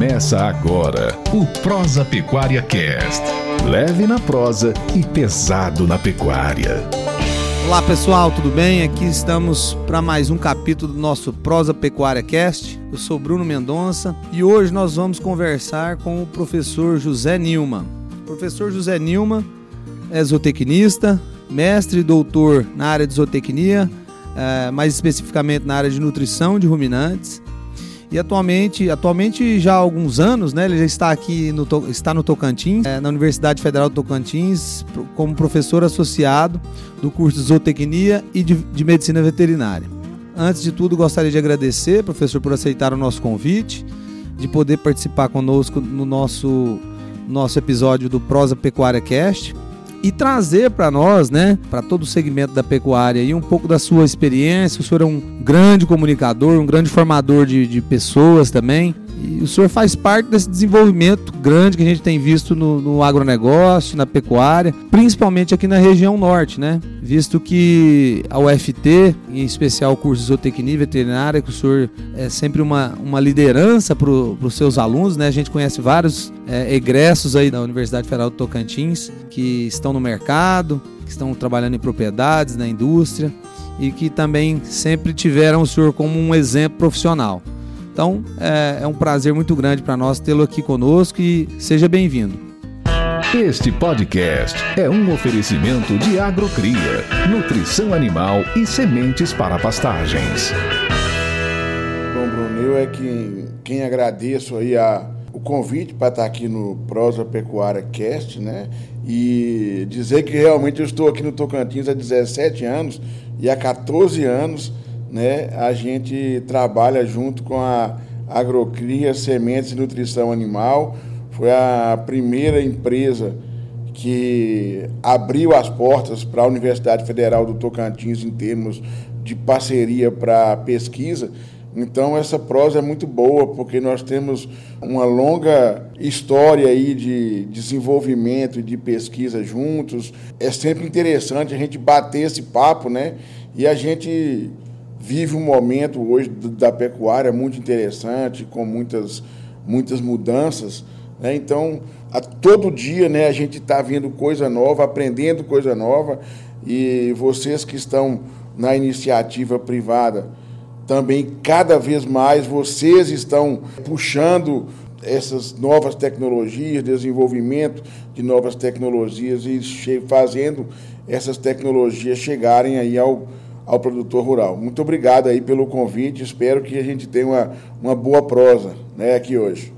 Começa agora o Prosa Pecuária Cast. Leve na prosa e pesado na pecuária. Olá pessoal, tudo bem? Aqui estamos para mais um capítulo do nosso Prosa Pecuária Cast. Eu sou Bruno Mendonça e hoje nós vamos conversar com o professor José Nilma. O professor José Nilma é zootecnista, mestre e doutor na área de zootecnia, é, mais especificamente na área de nutrição de ruminantes. E atualmente, atualmente já há alguns anos, né, ele já está aqui no, está no Tocantins, é, na Universidade Federal do Tocantins, como professor associado do curso de zootecnia e de, de medicina veterinária. Antes de tudo, gostaria de agradecer, professor, por aceitar o nosso convite, de poder participar conosco no nosso, nosso episódio do Prosa Pecuária Cast e trazer para nós, né, para todo o segmento da pecuária e um pouco da sua experiência. O senhor é um grande comunicador, um grande formador de, de pessoas também. E o senhor faz parte desse desenvolvimento grande que a gente tem visto no, no agronegócio, na pecuária, principalmente aqui na região norte, né? Visto que a UFT, em especial o curso de zootecnia veterinária, que o senhor é sempre uma, uma liderança para os seus alunos, né? A gente conhece vários é, egressos aí da Universidade Federal do Tocantins que estão no mercado, que estão trabalhando em propriedades, na indústria e que também sempre tiveram o senhor como um exemplo profissional. Então é, é um prazer muito grande para nós tê-lo aqui conosco e seja bem-vindo. Este podcast é um oferecimento de Agrocria, nutrição animal e sementes para pastagens. Bom, Bruno, eu é quem, quem agradeço aí a, o convite para estar aqui no Prosa Pecuária Cast, né? E dizer que realmente eu estou aqui no Tocantins há 17 anos e há 14 anos né, a gente trabalha junto com a Agrocria Sementes e Nutrição Animal. Foi a primeira empresa que abriu as portas para a Universidade Federal do Tocantins em termos de parceria para pesquisa. Então essa prosa é muito boa porque nós temos uma longa história aí de desenvolvimento e de pesquisa juntos. É sempre interessante a gente bater esse papo, né? E a gente vive um momento hoje da pecuária muito interessante, com muitas, muitas mudanças. Né? Então, a todo dia né, a gente está vendo coisa nova, aprendendo coisa nova, e vocês que estão na iniciativa privada, também cada vez mais vocês estão puxando essas novas tecnologias, desenvolvimento de novas tecnologias e fazendo essas tecnologias chegarem aí ao, ao produtor rural. Muito obrigado aí pelo convite, espero que a gente tenha uma, uma boa prosa né, aqui hoje.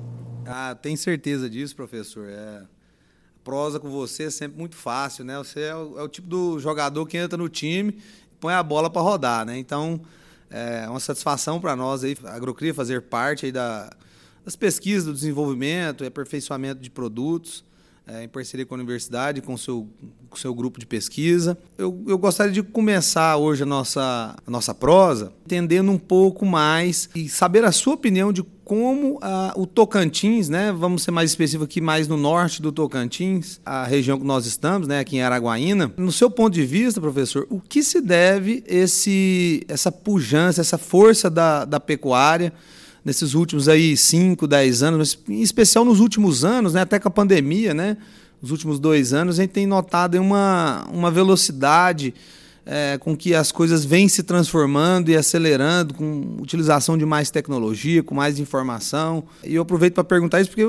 Ah, tenho certeza disso, professor. É, prosa com você é sempre muito fácil, né? Você é o, é o tipo do jogador que entra no time e põe a bola para rodar, né? Então, é uma satisfação para nós aí, a Agrocria, fazer parte aí da, das pesquisas, do desenvolvimento e aperfeiçoamento de produtos é, em parceria com a universidade, com o seu, com seu grupo de pesquisa. Eu, eu gostaria de começar hoje a nossa, a nossa prosa entendendo um pouco mais e saber a sua opinião de como ah, o Tocantins, né, vamos ser mais específico aqui, mais no norte do Tocantins, a região que nós estamos, né, aqui em Araguaína. No seu ponto de vista, professor, o que se deve esse, essa pujança, essa força da, da pecuária nesses últimos aí 5, 10 anos, mas em especial nos últimos anos, né, até com a pandemia, né, nos últimos dois anos, a gente tem notado uma, uma velocidade é, com que as coisas vêm se transformando e acelerando, com utilização de mais tecnologia, com mais informação. E eu aproveito para perguntar isso porque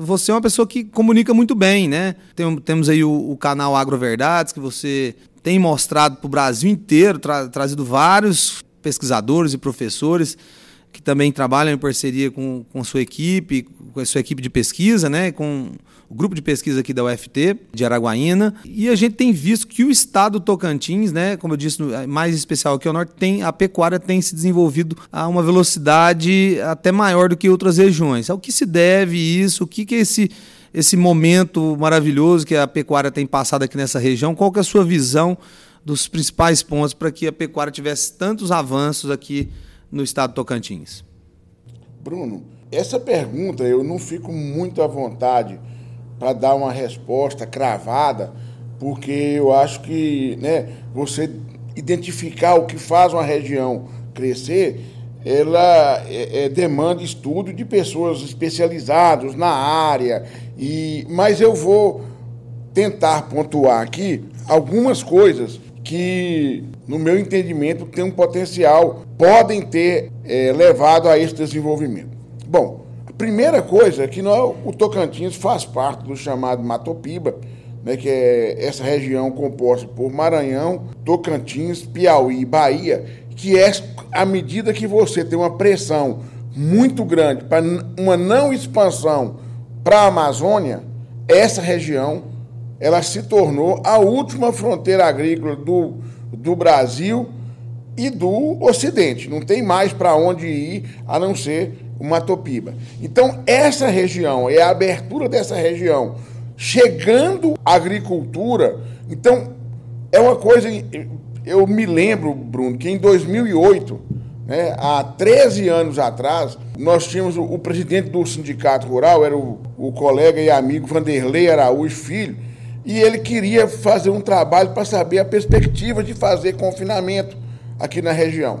você é uma pessoa que comunica muito bem, né? Tem, temos aí o, o canal Agroverdades, que você tem mostrado para o Brasil inteiro, tra trazido vários pesquisadores e professores que também trabalham em parceria com, com sua equipe, com a sua equipe de pesquisa, né, com o grupo de pesquisa aqui da UFT, de Araguaína. E a gente tem visto que o estado do Tocantins, né, como eu disse, mais especial aqui ao norte, tem, a pecuária tem se desenvolvido a uma velocidade até maior do que outras regiões. Ao que se deve isso? O que, que é esse, esse momento maravilhoso que a pecuária tem passado aqui nessa região? Qual que é a sua visão dos principais pontos para que a pecuária tivesse tantos avanços aqui no estado Tocantins? Bruno, essa pergunta eu não fico muito à vontade para dar uma resposta cravada, porque eu acho que né, você identificar o que faz uma região crescer ela é, é, demanda estudo de pessoas especializadas na área, e, mas eu vou tentar pontuar aqui algumas coisas que, no meu entendimento, têm um potencial, podem ter é, levado a esse desenvolvimento. Bom, a primeira coisa é que nós, o Tocantins faz parte do chamado Matopiba, né, que é essa região composta por Maranhão, Tocantins, Piauí e Bahia, que é à medida que você tem uma pressão muito grande para uma não expansão para a Amazônia, essa região ela se tornou a última fronteira agrícola do, do Brasil e do Ocidente. Não tem mais para onde ir a não ser o Matopiba. Então, essa região, é a abertura dessa região, chegando à agricultura. Então, é uma coisa eu me lembro, Bruno, que em 2008, né, há 13 anos atrás, nós tínhamos o, o presidente do sindicato rural, era o, o colega e amigo Vanderlei Araújo Filho, e ele queria fazer um trabalho para saber a perspectiva de fazer confinamento aqui na região.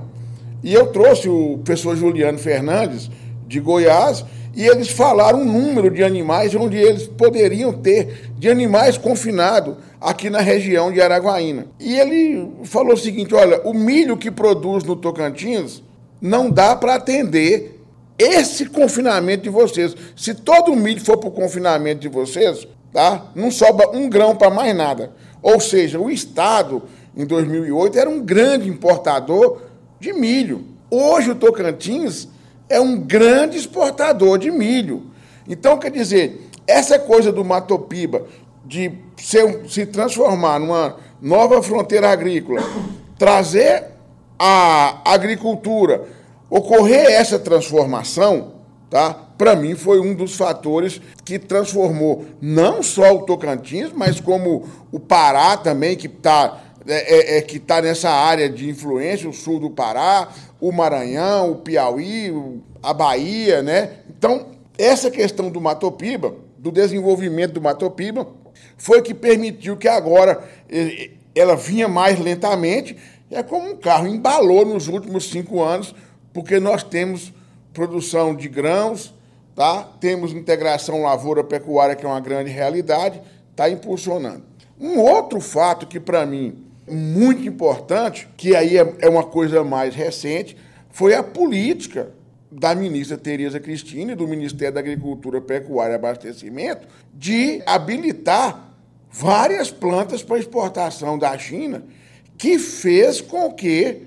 E eu trouxe o professor Juliano Fernandes, de Goiás, e eles falaram um número de animais onde eles poderiam ter de animais confinados aqui na região de Araguaína. E ele falou o seguinte: olha, o milho que produz no Tocantins não dá para atender esse confinamento de vocês. Se todo o milho for para o confinamento de vocês, tá? não sobra um grão para mais nada. Ou seja, o Estado, em 2008, era um grande importador de milho. Hoje o Tocantins é um grande exportador de milho. Então, quer dizer, essa coisa do Matopiba, de ser, se transformar numa nova fronteira agrícola, trazer a agricultura, ocorrer essa transformação, tá? Para mim foi um dos fatores que transformou não só o Tocantins, mas como o Pará também que está é, é, é, que está nessa área de influência, o sul do Pará, o Maranhão, o Piauí, a Bahia, né? Então, essa questão do Matopiba, do desenvolvimento do Matopiba, foi que permitiu que agora ela vinha mais lentamente. É como um carro embalou nos últimos cinco anos, porque nós temos produção de grãos, tá? temos integração lavoura-pecuária, que é uma grande realidade, está impulsionando. Um outro fato que, para mim, muito importante, que aí é, é uma coisa mais recente, foi a política da ministra Tereza Cristina e do Ministério da Agricultura, Pecuária e Abastecimento de habilitar várias plantas para exportação da China, que fez com que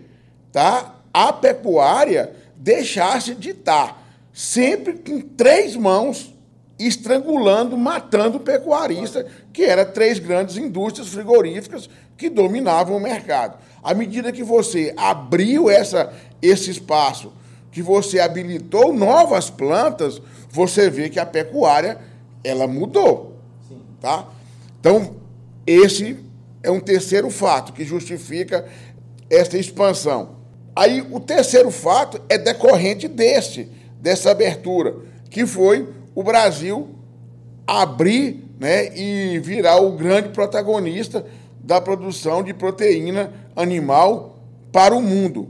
tá, a pecuária deixasse de estar sempre com três mãos estrangulando, matando o pecuarista, que eram três grandes indústrias frigoríficas que dominavam o mercado. À medida que você abriu essa, esse espaço, que você habilitou novas plantas, você vê que a pecuária ela mudou. Sim. Tá? Então, esse é um terceiro fato que justifica essa expansão. Aí, o terceiro fato é decorrente desse, dessa abertura, que foi o Brasil abrir né, e virar o grande protagonista da produção de proteína animal para o mundo.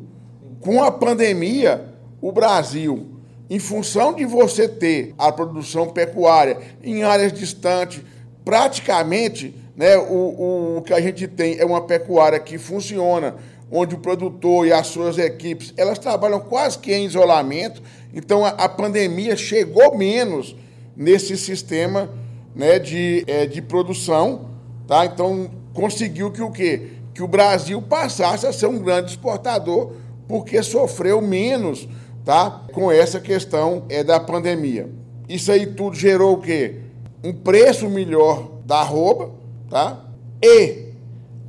Com a pandemia, o Brasil, em função de você ter a produção pecuária em áreas distantes, praticamente né, o, o que a gente tem é uma pecuária que funciona, onde o produtor e as suas equipes elas trabalham quase que em isolamento. Então a, a pandemia chegou menos nesse sistema né, de, é, de produção. Tá? Então conseguiu que o quê? Que o Brasil passasse a ser um grande exportador, porque sofreu menos tá? com essa questão é, da pandemia. Isso aí tudo gerou o quê? Um preço melhor da arroba, tá? E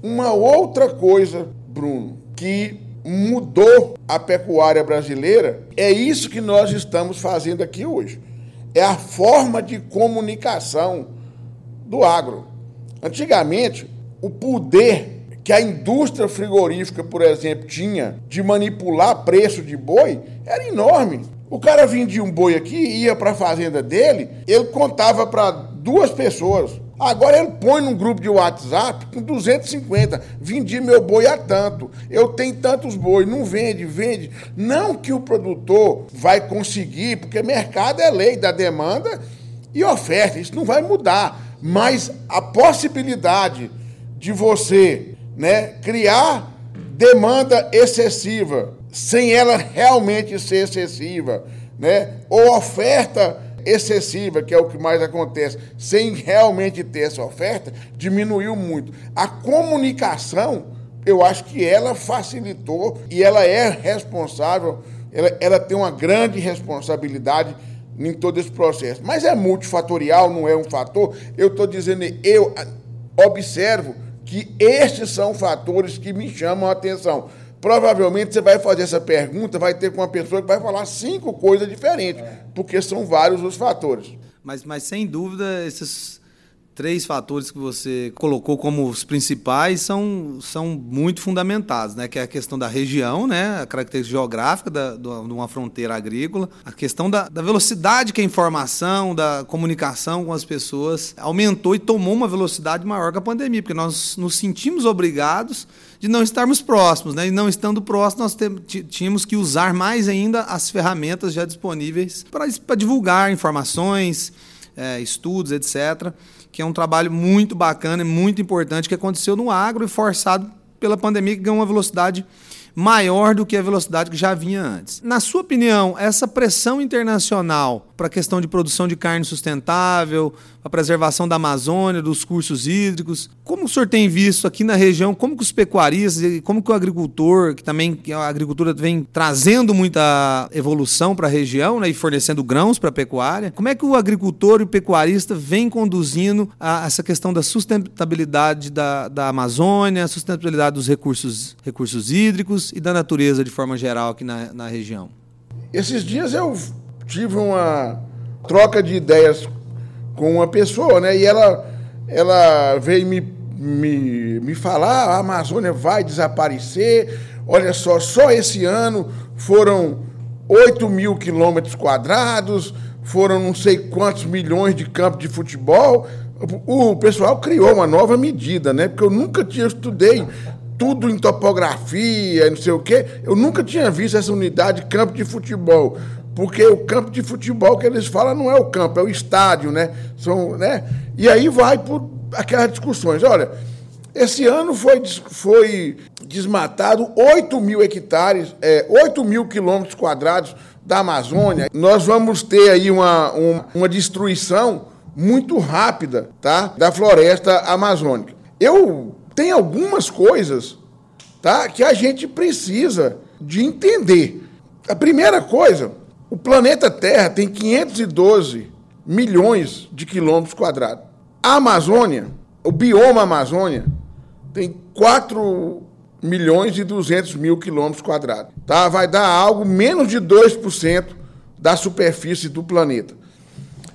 uma outra coisa, Bruno, que mudou a pecuária brasileira, é isso que nós estamos fazendo aqui hoje. É a forma de comunicação do agro. Antigamente, o poder que a indústria frigorífica, por exemplo, tinha de manipular preço de boi era enorme. O cara vendia um boi aqui, ia para a fazenda dele, ele contava para duas pessoas. Agora ele põe num grupo de WhatsApp com 250. Vendi meu boi a tanto. Eu tenho tantos boi. Não vende, vende. Não que o produtor vai conseguir, porque mercado é lei da demanda e oferta. Isso não vai mudar. Mas a possibilidade de você né, criar demanda excessiva, sem ela realmente ser excessiva, né, ou oferta excessiva, que é o que mais acontece, sem realmente ter essa oferta, diminuiu muito. A comunicação, eu acho que ela facilitou e ela é responsável, ela, ela tem uma grande responsabilidade em todo esse processo. Mas é multifatorial, não é um fator. Eu estou dizendo, eu observo que estes são fatores que me chamam a atenção. Provavelmente você vai fazer essa pergunta, vai ter com uma pessoa que vai falar cinco coisas diferentes, é. porque são vários os fatores. Mas, mas sem dúvida, esses três fatores que você colocou como os principais são, são muito fundamentados, né? Que é a questão da região, né? A característica geográfica da, de uma fronteira agrícola, a questão da, da velocidade que a informação, da comunicação com as pessoas aumentou e tomou uma velocidade maior que a pandemia, porque nós nos sentimos obrigados de não estarmos próximos, né? E não estando próximos, nós tínhamos que usar mais ainda as ferramentas já disponíveis para divulgar informações, é, estudos, etc que é um trabalho muito bacana e muito importante que aconteceu no agro e forçado pela pandemia, que ganhou uma velocidade maior do que a velocidade que já vinha antes. Na sua opinião, essa pressão internacional para a questão de produção de carne sustentável, a preservação da Amazônia, dos cursos hídricos. Como o senhor tem visto aqui na região, como que os pecuaristas como que o agricultor, que também a agricultura vem trazendo muita evolução para a região né, e fornecendo grãos para a pecuária, como é que o agricultor e o pecuarista vem conduzindo a, essa questão da sustentabilidade da, da Amazônia, sustentabilidade dos recursos, recursos hídricos e da natureza de forma geral aqui na, na região? Esses dias eu tive uma troca de ideias com uma pessoa, né? E ela, ela veio me, me, me falar, a Amazônia vai desaparecer. Olha só, só esse ano foram 8 mil quilômetros quadrados, foram não sei quantos milhões de campos de futebol. O pessoal criou uma nova medida, né? Porque eu nunca tinha estudei tudo em topografia, não sei o quê. Eu nunca tinha visto essa unidade de campo de futebol. Porque o campo de futebol que eles falam não é o campo, é o estádio, né? São, né? E aí vai por aquelas discussões. Olha, esse ano foi, foi desmatado 8 mil hectares, é, 8 mil quilômetros quadrados da Amazônia. Nós vamos ter aí uma, uma, uma destruição muito rápida tá? da floresta amazônica. Eu tenho algumas coisas tá? que a gente precisa de entender. A primeira coisa o planeta Terra tem 512 milhões de quilômetros quadrados. A Amazônia, o bioma Amazônia, tem 4 milhões e 200 mil quilômetros quadrados. Tá? Vai dar algo menos de 2% da superfície do planeta.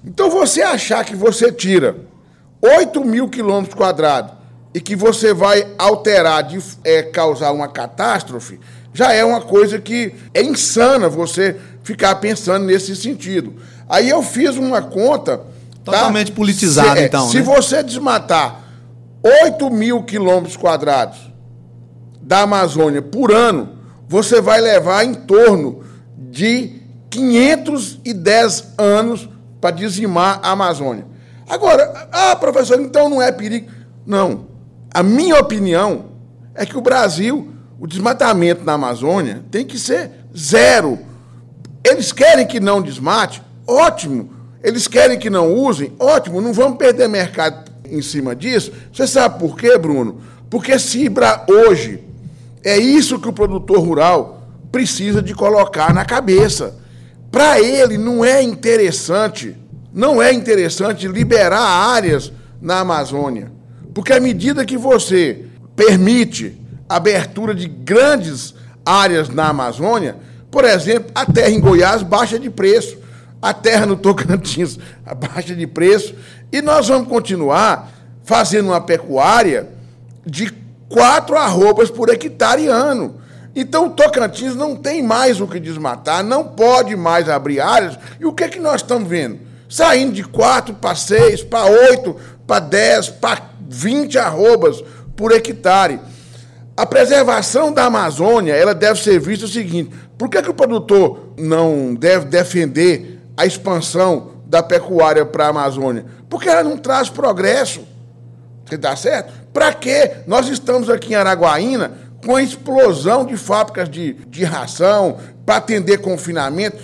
Então, você achar que você tira 8 mil quilômetros quadrados e que você vai alterar, de é, causar uma catástrofe, já é uma coisa que é insana você ficar pensando nesse sentido. Aí eu fiz uma conta. Tá? Totalmente tá? politizada, se, então. Se né? você desmatar 8 mil quilômetros quadrados da Amazônia por ano, você vai levar em torno de 510 anos para dizimar a Amazônia. Agora, ah, professor, então não é perigo. Não. A minha opinião é que o Brasil, o desmatamento na Amazônia tem que ser zero eles querem que não desmate? Ótimo. Eles querem que não usem? Ótimo. Não vamos perder mercado em cima disso. Você sabe por quê, Bruno? Porque se hoje é isso que o produtor rural precisa de colocar na cabeça. Para ele não é interessante, não é interessante liberar áreas na Amazônia. Porque à medida que você permite abertura de grandes áreas na Amazônia, por exemplo, a terra em Goiás baixa de preço, a terra no Tocantins baixa de preço, e nós vamos continuar fazendo uma pecuária de quatro arrobas por hectare ano. Então o Tocantins não tem mais o que desmatar, não pode mais abrir áreas. E o que é que nós estamos vendo? saindo de 4 para 6, para 8, para 10, para 20 arrobas por hectare. A preservação da Amazônia ela deve ser vista o seguinte: por que, que o produtor não deve defender a expansão da pecuária para a Amazônia? Porque ela não traz progresso. Você dá certo? Para que nós estamos aqui em Araguaína com a explosão de fábricas de, de ração para atender confinamento?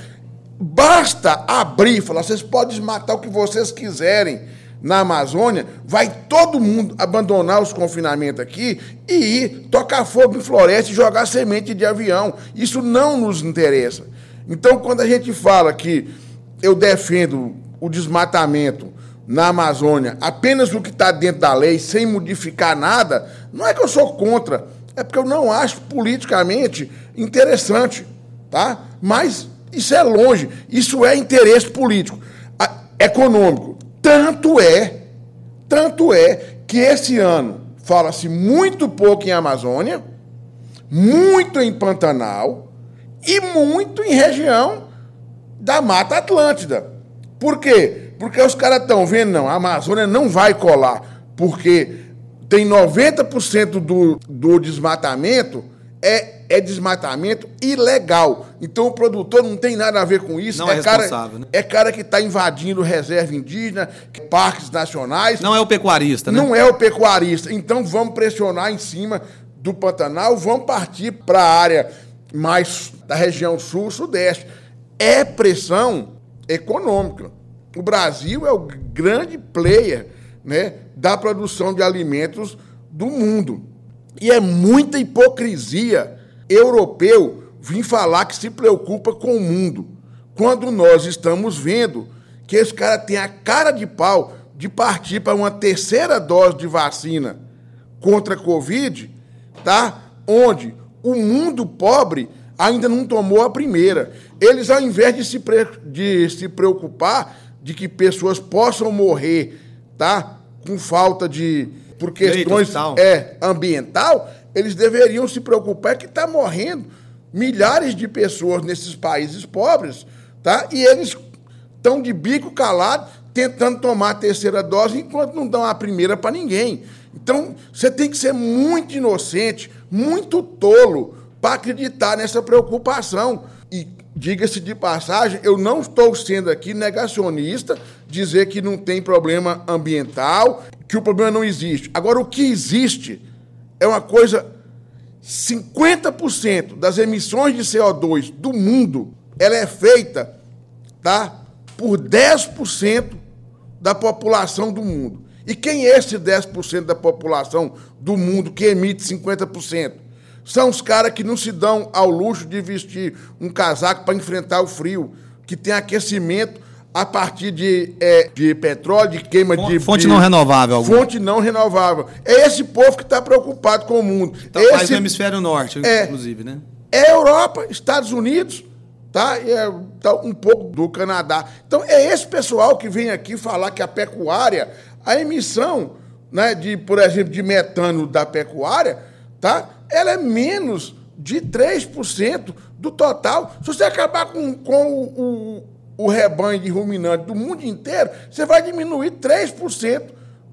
Basta abrir e falar: vocês podem desmatar o que vocês quiserem na Amazônia, vai todo mundo abandonar os confinamentos aqui e ir tocar fogo em floresta e jogar semente de avião. Isso não nos interessa. Então, quando a gente fala que eu defendo o desmatamento na Amazônia apenas o que está dentro da lei, sem modificar nada, não é que eu sou contra, é porque eu não acho politicamente interessante, tá? Mas isso é longe, isso é interesse político, econômico. Tanto é, tanto é que esse ano fala-se muito pouco em Amazônia, muito em Pantanal e muito em região da Mata Atlântida. Por quê? Porque os caras estão vendo, não, a Amazônia não vai colar, porque tem 90% do, do desmatamento é é desmatamento ilegal. Então o produtor não tem nada a ver com isso. Não é, é cara, né? É cara que está invadindo reserva indígena, parques nacionais. Não é o pecuarista, né? Não é o pecuarista. Então vamos pressionar em cima do Pantanal, vamos partir para a área mais da região sul-sudeste. É pressão econômica. O Brasil é o grande player né, da produção de alimentos do mundo. E é muita hipocrisia europeu vir falar que se preocupa com o mundo, quando nós estamos vendo que esse cara tem a cara de pau de partir para uma terceira dose de vacina contra a Covid, tá? Onde o mundo pobre ainda não tomou a primeira. Eles, ao invés de se, pre... de se preocupar de que pessoas possam morrer, tá? Com falta de. por questões é, ambiental, eles deveriam se preocupar que está morrendo milhares de pessoas nesses países pobres, tá? E eles estão de bico calado tentando tomar a terceira dose enquanto não dão a primeira para ninguém. Então, você tem que ser muito inocente, muito tolo para acreditar nessa preocupação. E diga-se de passagem, eu não estou sendo aqui negacionista, dizer que não tem problema ambiental, que o problema não existe. Agora, o que existe é uma coisa 50% das emissões de CO2 do mundo, ela é feita, tá, por 10% da população do mundo. E quem é esse 10% da população do mundo que emite 50%? São os caras que não se dão ao luxo de vestir um casaco para enfrentar o frio, que tem aquecimento a partir de, é, de petróleo, de queima fonte, de. Fonte não renovável. Algum. Fonte não renovável. É esse povo que está preocupado com o mundo. Então, esse, no hemisfério norte, é, inclusive, né? É Europa, Estados Unidos, tá? E é, tá um pouco do Canadá. Então, é esse pessoal que vem aqui falar que a pecuária, a emissão, né, de, por exemplo, de metano da pecuária, tá? Ela é menos de 3% do total. Se você acabar com, com o o rebanho de ruminantes do mundo inteiro, você vai diminuir 3%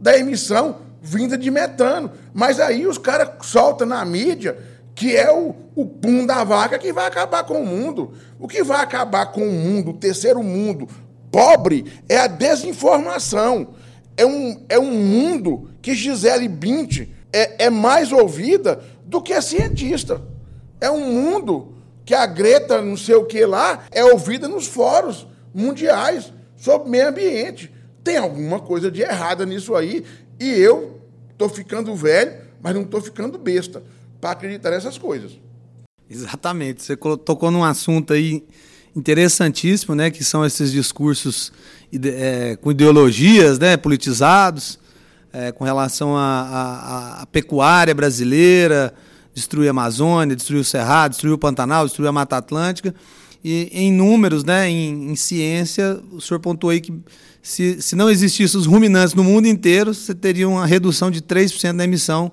da emissão vinda de metano. Mas aí os caras soltam na mídia que é o, o pum da vaca que vai acabar com o mundo. O que vai acabar com o mundo, o terceiro mundo pobre, é a desinformação. É um, é um mundo que Gisele Bint é, é mais ouvida do que a cientista. É um mundo que a Greta, não sei o que lá, é ouvida nos fóruns mundiais sobre meio ambiente. Tem alguma coisa de errada nisso aí e eu estou ficando velho, mas não estou ficando besta para acreditar nessas coisas. Exatamente. Você tocou num assunto aí interessantíssimo, né, que são esses discursos é, com ideologias, né, politizados, é, com relação à pecuária brasileira, destruir a Amazônia, destruir o Cerrado, destruir o Pantanal, destruir a Mata Atlântica. E em números, né, em, em ciência, o senhor pontuou aí que se, se não existissem os ruminantes no mundo inteiro, você teria uma redução de 3% da emissão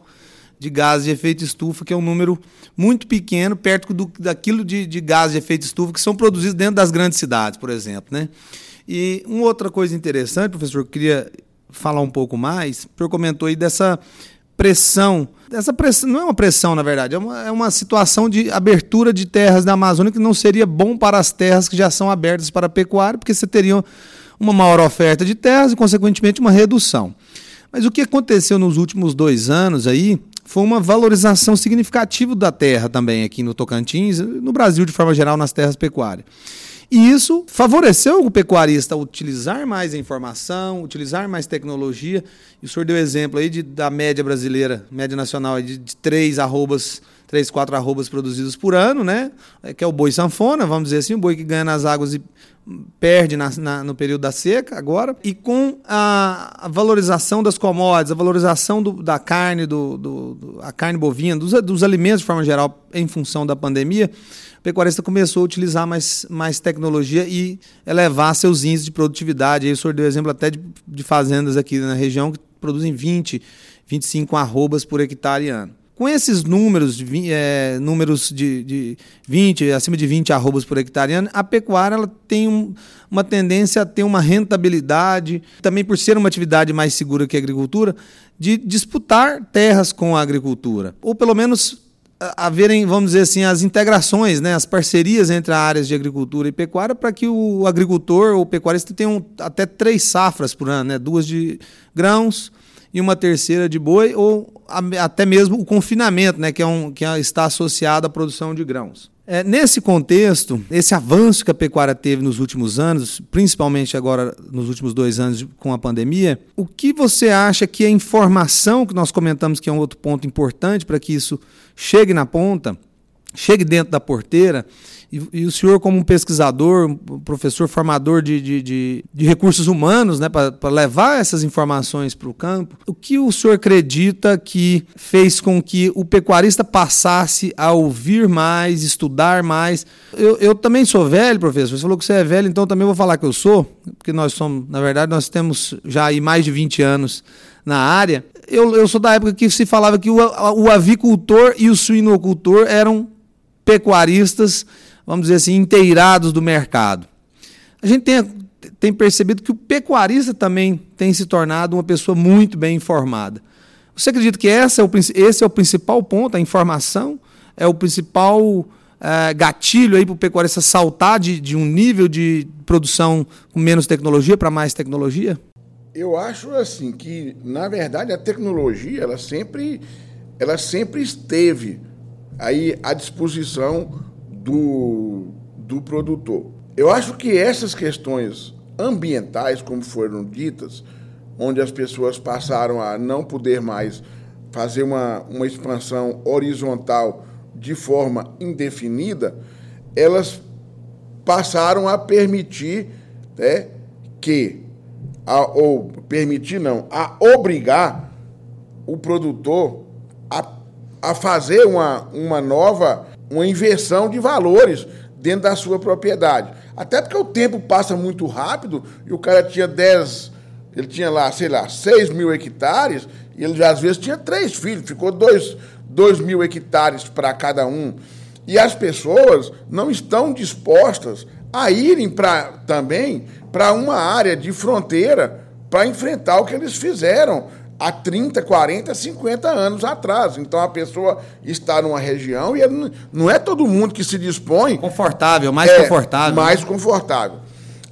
de gases de efeito estufa, que é um número muito pequeno, perto do, daquilo de, de gases de efeito estufa que são produzidos dentro das grandes cidades, por exemplo. Né? E uma outra coisa interessante, professor, eu queria falar um pouco mais, o senhor comentou aí dessa pressão. Essa pressão não é uma pressão, na verdade, é uma, é uma situação de abertura de terras da Amazônia que não seria bom para as terras que já são abertas para a pecuária, porque você teria uma maior oferta de terras e, consequentemente, uma redução. Mas o que aconteceu nos últimos dois anos aí foi uma valorização significativa da terra também aqui no Tocantins, no Brasil de forma geral, nas terras pecuárias. E isso favoreceu o pecuarista utilizar mais informação, utilizar mais tecnologia. E o senhor deu exemplo aí de, da média brasileira, média nacional, de, de três arrobas, três, quatro arrobas produzidos por ano, né? É, que é o boi sanfona, vamos dizer assim, o boi que ganha nas águas e perde na, na, no período da seca agora. E com a, a valorização das commodities, a valorização do, da carne, do, do, do, a carne bovina, dos, dos alimentos de forma geral, em função da pandemia, pecuarista começou a utilizar mais, mais tecnologia e elevar seus índices de produtividade. Aí o senhor deu exemplo até de, de fazendas aqui na região que produzem 20, 25 arrobas por hectare ano. Com esses números, de, é, números de, de 20, acima de 20 arrobas por hectare ano, a pecuária ela tem um, uma tendência a ter uma rentabilidade, também por ser uma atividade mais segura que a agricultura, de disputar terras com a agricultura. Ou pelo menos haverem, vamos dizer assim, as integrações, né, as parcerias entre as áreas de agricultura e pecuária para que o agricultor ou pecuarista tenha até três safras por ano, né, duas de grãos e uma terceira de boi, ou até mesmo o confinamento, né, que, é um, que está associado à produção de grãos. É, nesse contexto, esse avanço que a pecuária teve nos últimos anos, principalmente agora nos últimos dois anos com a pandemia, o que você acha que a informação que nós comentamos que é um outro ponto importante para que isso chegue na ponta, chegue dentro da porteira, e, e, o senhor, como um pesquisador, um professor formador de, de, de, de recursos humanos, né, para levar essas informações para o campo, o que o senhor acredita que fez com que o pecuarista passasse a ouvir mais, estudar mais? Eu, eu também sou velho, professor. Você falou que você é velho, então também vou falar que eu sou, porque nós somos, na verdade, nós temos já aí mais de 20 anos na área. Eu, eu sou da época que se falava que o, o avicultor e o suinocultor eram pecuaristas vamos dizer assim, inteirados do mercado. A gente tem, tem percebido que o pecuarista também tem se tornado uma pessoa muito bem informada. Você acredita que esse é o, esse é o principal ponto, a informação? É o principal é, gatilho para o pecuarista saltar de, de um nível de produção com menos tecnologia para mais tecnologia? Eu acho assim que, na verdade, a tecnologia ela sempre, ela sempre esteve aí à disposição do, do produtor. Eu acho que essas questões ambientais, como foram ditas, onde as pessoas passaram a não poder mais fazer uma, uma expansão horizontal de forma indefinida, elas passaram a permitir né, que, a, ou permitir não, a obrigar o produtor a, a fazer uma, uma nova uma inversão de valores dentro da sua propriedade. Até porque o tempo passa muito rápido e o cara tinha 10, ele tinha lá, sei lá, 6 mil hectares, e ele já às vezes tinha três filhos, ficou 2 mil hectares para cada um. E as pessoas não estão dispostas a irem pra, também para uma área de fronteira para enfrentar o que eles fizeram há 30, 40, 50 anos atrás. Então a pessoa está numa região e não é todo mundo que se dispõe. Confortável, mais é, confortável. Mais confortável.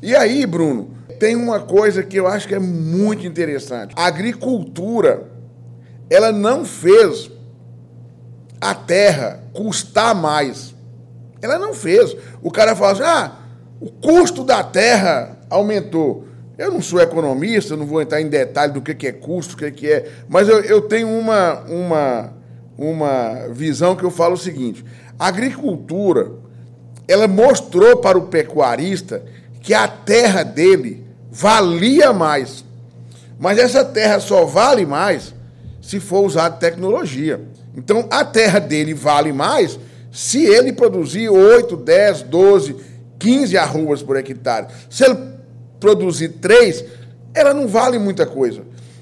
E aí, Bruno, tem uma coisa que eu acho que é muito interessante. A agricultura, ela não fez a terra custar mais. Ela não fez. O cara fala assim: ah, o custo da terra aumentou. Eu não sou economista, não vou entrar em detalhe do que é custo, o que é, mas eu, eu tenho uma, uma, uma visão que eu falo o seguinte: a agricultura ela mostrou para o pecuarista que a terra dele valia mais. Mas essa terra só vale mais se for usada tecnologia. Então a terra dele vale mais se ele produzir 8, 10, 12, 15 arrobas por hectare. Se ele produzir três, ela não vale muita coisa.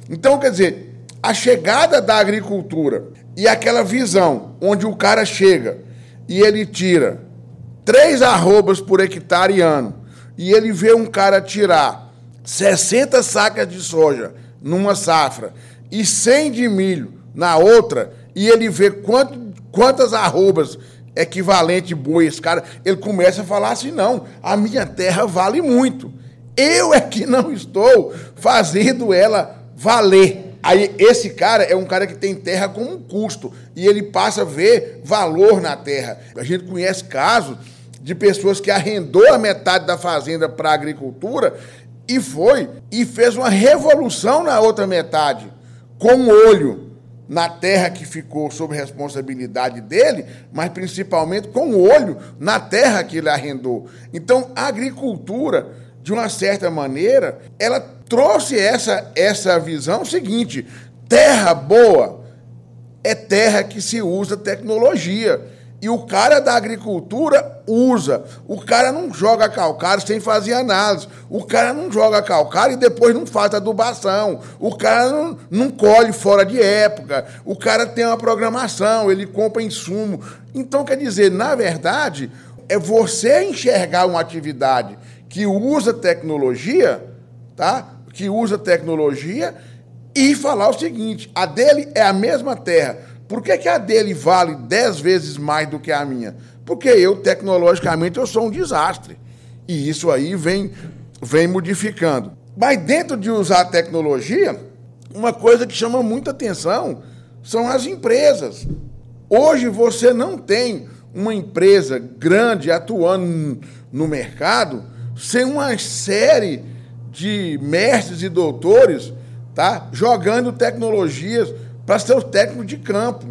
Então, quer dizer, a chegada da agricultura e aquela visão onde o cara chega e ele tira três arrobas por hectare ano e ele vê um cara tirar 60 sacas de soja numa safra e 100 de milho na outra e ele vê quanto, quantas arrobas equivalente boi esse cara, ele começa a falar assim: não, a minha terra vale muito. Eu é que não estou fazendo ela valer. Aí esse cara é um cara que tem terra como um custo e ele passa a ver valor na terra. A gente conhece casos de pessoas que arrendou a metade da fazenda para a agricultura e foi e fez uma revolução na outra metade com olho na terra que ficou sob responsabilidade dele, mas principalmente com o olho na terra que ele arrendou. Então, a agricultura, de uma certa maneira, ela trouxe essa, essa visão seguinte: terra boa é terra que se usa tecnologia. E o cara da agricultura usa. O cara não joga calcário sem fazer análise. O cara não joga calcário e depois não faz adubação. O cara não, não colhe fora de época. O cara tem uma programação, ele compra insumo. Então, quer dizer, na verdade, é você enxergar uma atividade que usa tecnologia, tá? Que usa tecnologia e falar o seguinte: a dele é a mesma terra por que, que a dele vale dez vezes mais do que a minha? Porque eu, tecnologicamente, eu sou um desastre. E isso aí vem, vem modificando. Mas dentro de usar a tecnologia, uma coisa que chama muita atenção são as empresas. Hoje você não tem uma empresa grande atuando no mercado sem uma série de mestres e doutores tá, jogando tecnologias para ser o técnico de campo,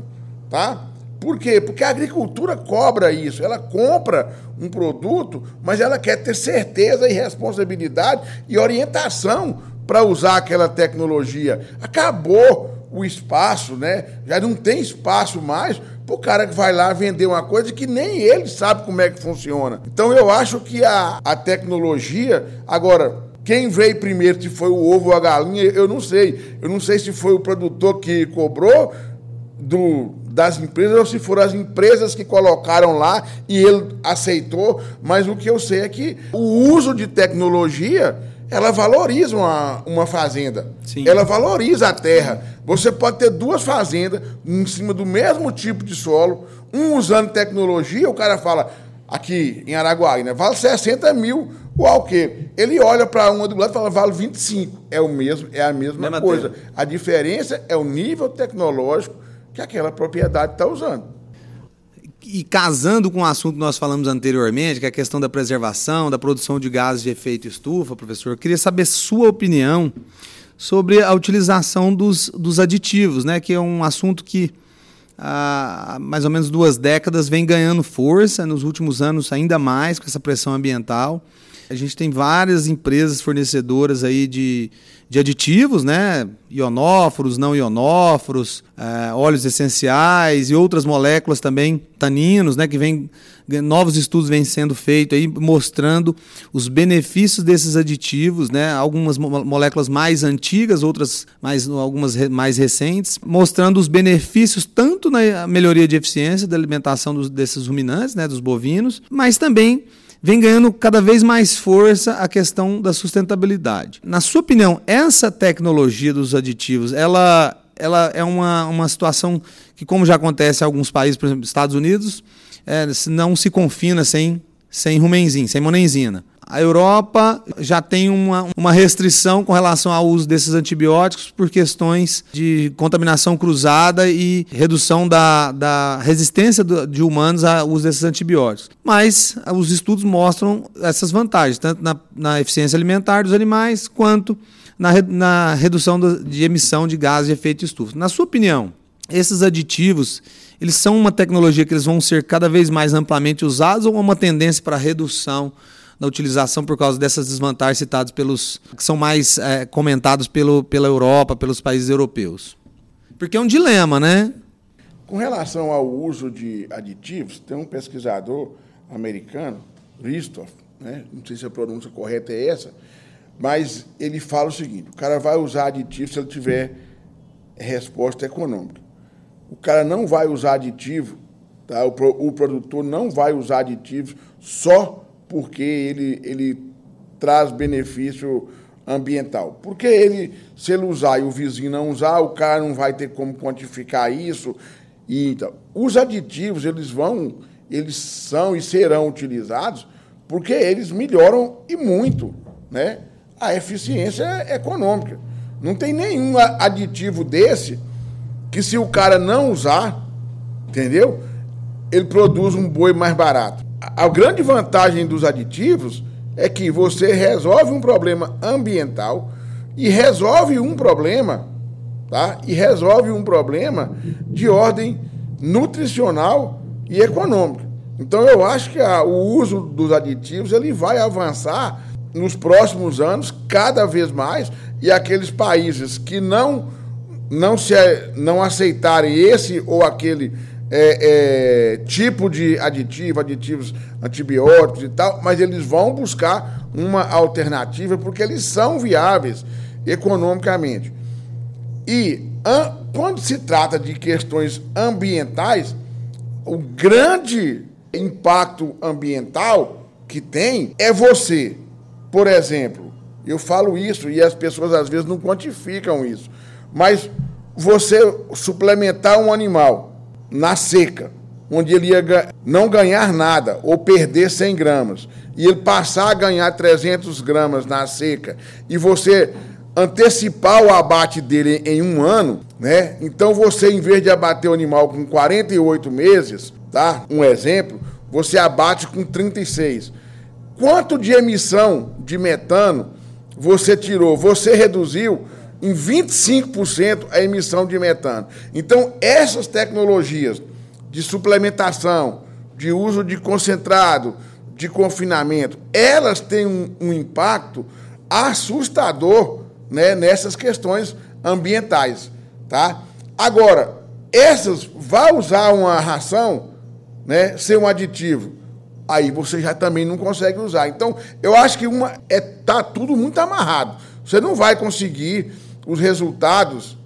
tá? Por quê? Porque a agricultura cobra isso. Ela compra um produto, mas ela quer ter certeza e responsabilidade e orientação para usar aquela tecnologia. Acabou o espaço, né? Já não tem espaço mais o cara que vai lá vender uma coisa que nem ele sabe como é que funciona. Então eu acho que a, a tecnologia, agora, quem veio primeiro, se foi o ovo ou a galinha, eu não sei. Eu não sei se foi o produtor que cobrou do, das empresas ou se foram as empresas que colocaram lá e ele aceitou. Mas o que eu sei é que o uso de tecnologia ela valoriza uma, uma fazenda. Sim. Ela valoriza a terra. Você pode ter duas fazendas em cima do mesmo tipo de solo, um usando tecnologia, o cara fala, aqui em Araguaí, né? Vale 60 mil. O quê? Ele olha para uma do lado e fala, vale 25. É o mesmo, é a mesma, mesma coisa. Terra. A diferença é o nível tecnológico que aquela propriedade está usando. E casando com o assunto que nós falamos anteriormente, que é a questão da preservação, da produção de gases de efeito estufa, professor, eu queria saber sua opinião sobre a utilização dos, dos aditivos, né? Que é um assunto que há mais ou menos duas décadas vem ganhando força, nos últimos anos ainda mais com essa pressão ambiental. A gente tem várias empresas fornecedoras aí de, de aditivos, né? Ionóforos, não ionóforos, é, óleos essenciais e outras moléculas também, taninos, né? Que vem novos estudos vêm sendo feitos aí mostrando os benefícios desses aditivos, né? Algumas moléculas mais antigas, outras mais algumas mais recentes, mostrando os benefícios tanto na melhoria de eficiência da alimentação dos, desses ruminantes, né? Dos bovinos, mas também vem ganhando cada vez mais força a questão da sustentabilidade. Na sua opinião, essa tecnologia dos aditivos, ela, ela é uma, uma situação que, como já acontece em alguns países, por exemplo, Estados Unidos, é, não se confina sem, sem rumenzinho, sem monenzina. A Europa já tem uma, uma restrição com relação ao uso desses antibióticos por questões de contaminação cruzada e redução da, da resistência do, de humanos ao uso desses antibióticos. Mas os estudos mostram essas vantagens, tanto na, na eficiência alimentar dos animais quanto na, na redução do, de emissão de gases de efeito estufa. Na sua opinião, esses aditivos eles são uma tecnologia que eles vão ser cada vez mais amplamente usados ou uma tendência para redução na utilização por causa dessas desvantagens citadas pelos que são mais é, comentados pelo, pela Europa, pelos países europeus. Porque é um dilema, né? Com relação ao uso de aditivos, tem um pesquisador americano, Ristoff, né? não sei se a pronúncia correta é essa, mas ele fala o seguinte: o cara vai usar aditivos se ele tiver resposta econômica. O cara não vai usar aditivo, tá? o, pro, o produtor não vai usar aditivos só porque ele, ele traz benefício ambiental. Porque ele, se ele usar e o vizinho não usar, o cara não vai ter como quantificar isso. E, então, os aditivos, eles vão, eles são e serão utilizados porque eles melhoram e muito né, a eficiência econômica. Não tem nenhum aditivo desse que, se o cara não usar, entendeu? Ele produz um boi mais barato. A, grande vantagem dos aditivos é que você resolve um problema ambiental e resolve um problema, tá? E resolve um problema de ordem nutricional e econômica. Então eu acho que a, o uso dos aditivos ele vai avançar nos próximos anos cada vez mais e aqueles países que não não se não aceitarem esse ou aquele é, é, tipo de aditivo, aditivos antibióticos e tal, mas eles vão buscar uma alternativa porque eles são viáveis economicamente. E an, quando se trata de questões ambientais, o grande impacto ambiental que tem é você por exemplo, eu falo isso e as pessoas às vezes não quantificam isso, mas você suplementar um animal na seca, onde ele ia não ganhar nada ou perder 100 gramas, e ele passar a ganhar 300 gramas na seca, e você antecipar o abate dele em um ano, né? Então você, em vez de abater o animal com 48 meses, tá? Um exemplo, você abate com 36. Quanto de emissão de metano você tirou? Você reduziu em 25% a emissão de metano. Então, essas tecnologias de suplementação, de uso de concentrado, de confinamento, elas têm um, um impacto assustador né, nessas questões ambientais. Tá? Agora, essas, vai usar uma ração né, ser um aditivo aí você já também não consegue usar. Então, eu acho que uma é tá tudo muito amarrado. Você não vai conseguir os resultados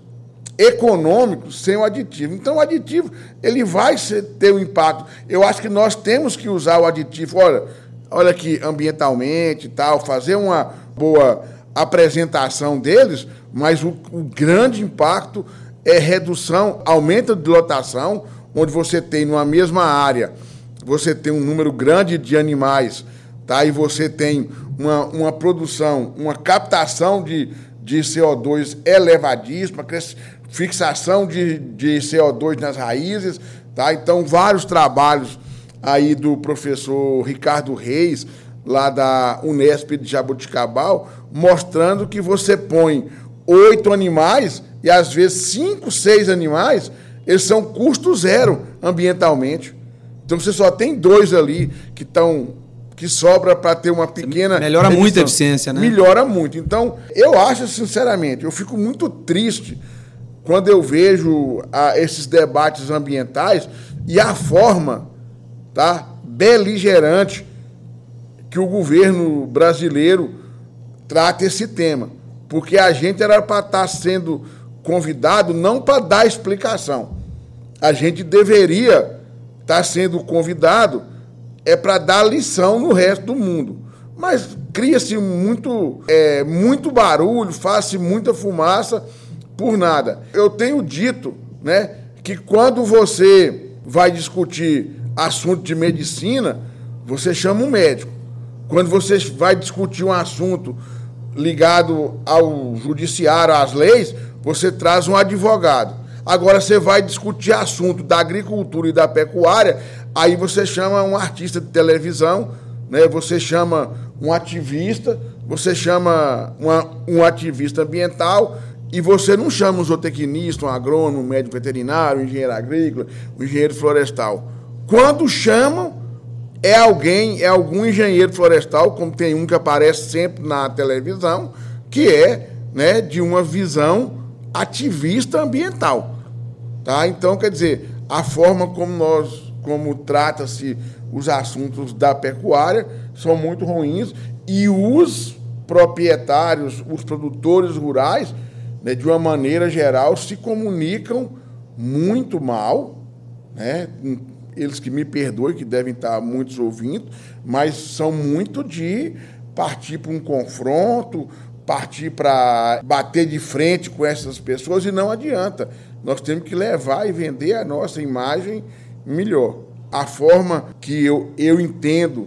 econômicos sem o aditivo. Então, o aditivo ele vai ser, ter um impacto. Eu acho que nós temos que usar o aditivo. Olha, olha aqui ambientalmente, tal, fazer uma boa apresentação deles, mas o, o grande impacto é redução, aumento de lotação, onde você tem numa mesma área você tem um número grande de animais, tá? E você tem uma, uma produção, uma captação de, de CO2 elevadíssima, fixação de, de CO2 nas raízes, tá? Então, vários trabalhos aí do professor Ricardo Reis, lá da Unesp de Jaboticabal, mostrando que você põe oito animais e às vezes cinco, seis animais, eles são custo zero ambientalmente. Então você só tem dois ali que estão que sobra para ter uma pequena melhora redução. muito a eficiência, né? Melhora muito. Então eu acho sinceramente, eu fico muito triste quando eu vejo ah, esses debates ambientais e a forma, tá, beligerante que o governo brasileiro trata esse tema, porque a gente era para estar tá sendo convidado não para dar explicação. A gente deveria está sendo convidado é para dar lição no resto do mundo. Mas cria-se muito, é, muito barulho, faz-se muita fumaça por nada. Eu tenho dito né, que quando você vai discutir assunto de medicina, você chama um médico. Quando você vai discutir um assunto ligado ao judiciário, às leis, você traz um advogado. Agora você vai discutir assunto da agricultura e da pecuária, aí você chama um artista de televisão, né? você chama um ativista, você chama uma, um ativista ambiental e você não chama um zootecnista, um agrônomo, um médico veterinário, um engenheiro agrícola, um engenheiro florestal. Quando chamam, é alguém, é algum engenheiro florestal, como tem um que aparece sempre na televisão, que é né, de uma visão ativista ambiental. Tá? Então, quer dizer, a forma como nós, como trata-se os assuntos da pecuária são muito ruins e os proprietários, os produtores rurais, né, de uma maneira geral, se comunicam muito mal, né? Eles que me perdoem, que devem estar muitos ouvindo, mas são muito de partir para um confronto, partir para bater de frente com essas pessoas e não adianta. Nós temos que levar e vender a nossa imagem melhor. A forma que eu, eu entendo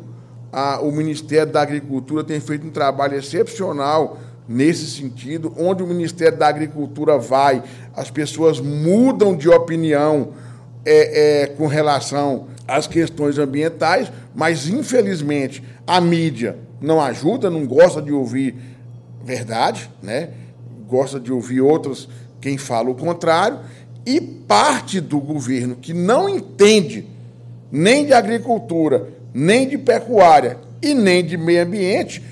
a, o Ministério da Agricultura tem feito um trabalho excepcional nesse sentido, onde o Ministério da Agricultura vai, as pessoas mudam de opinião é, é, com relação às questões ambientais, mas infelizmente a mídia não ajuda, não gosta de ouvir verdade, né? gosta de ouvir outros quem fala o contrário, e parte do governo que não entende nem de agricultura, nem de pecuária e nem de meio ambiente,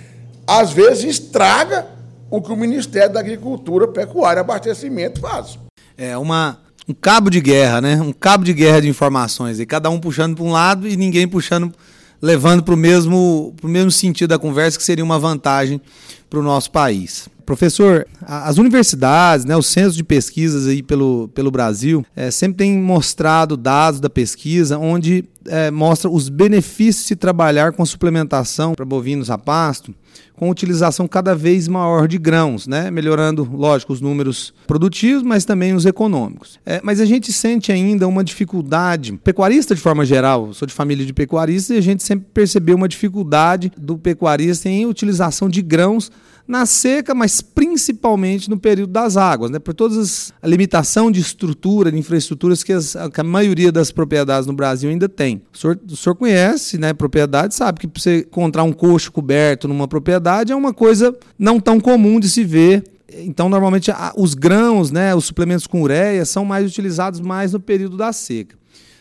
às vezes estraga o que o Ministério da Agricultura, Pecuária e Abastecimento faz. É uma um cabo de guerra, né? Um cabo de guerra de informações, e cada um puxando para um lado e ninguém puxando levando para o mesmo, mesmo sentido da conversa, que seria uma vantagem para o nosso país. Professor, as universidades, né, os centros de pesquisas aí pelo, pelo Brasil, é, sempre têm mostrado dados da pesquisa onde é, mostra os benefícios de trabalhar com suplementação para bovinos a pasto, com utilização cada vez maior de grãos, né? melhorando, lógico, os números produtivos, mas também os econômicos. É, mas a gente sente ainda uma dificuldade, pecuarista de forma geral, sou de família de pecuaristas, e a gente sempre percebeu uma dificuldade do pecuarista em utilização de grãos na seca, mas principalmente no período das águas, né? por toda a limitação de estrutura, de infraestruturas que, as, que, a maioria das propriedades no Brasil ainda tem. O senhor, o senhor conhece né, propriedade, sabe que você encontrar um coxo coberto numa propriedade é uma coisa não tão comum de se ver então, normalmente, os grãos, né, os suplementos com ureia, são mais utilizados mais no período da seca.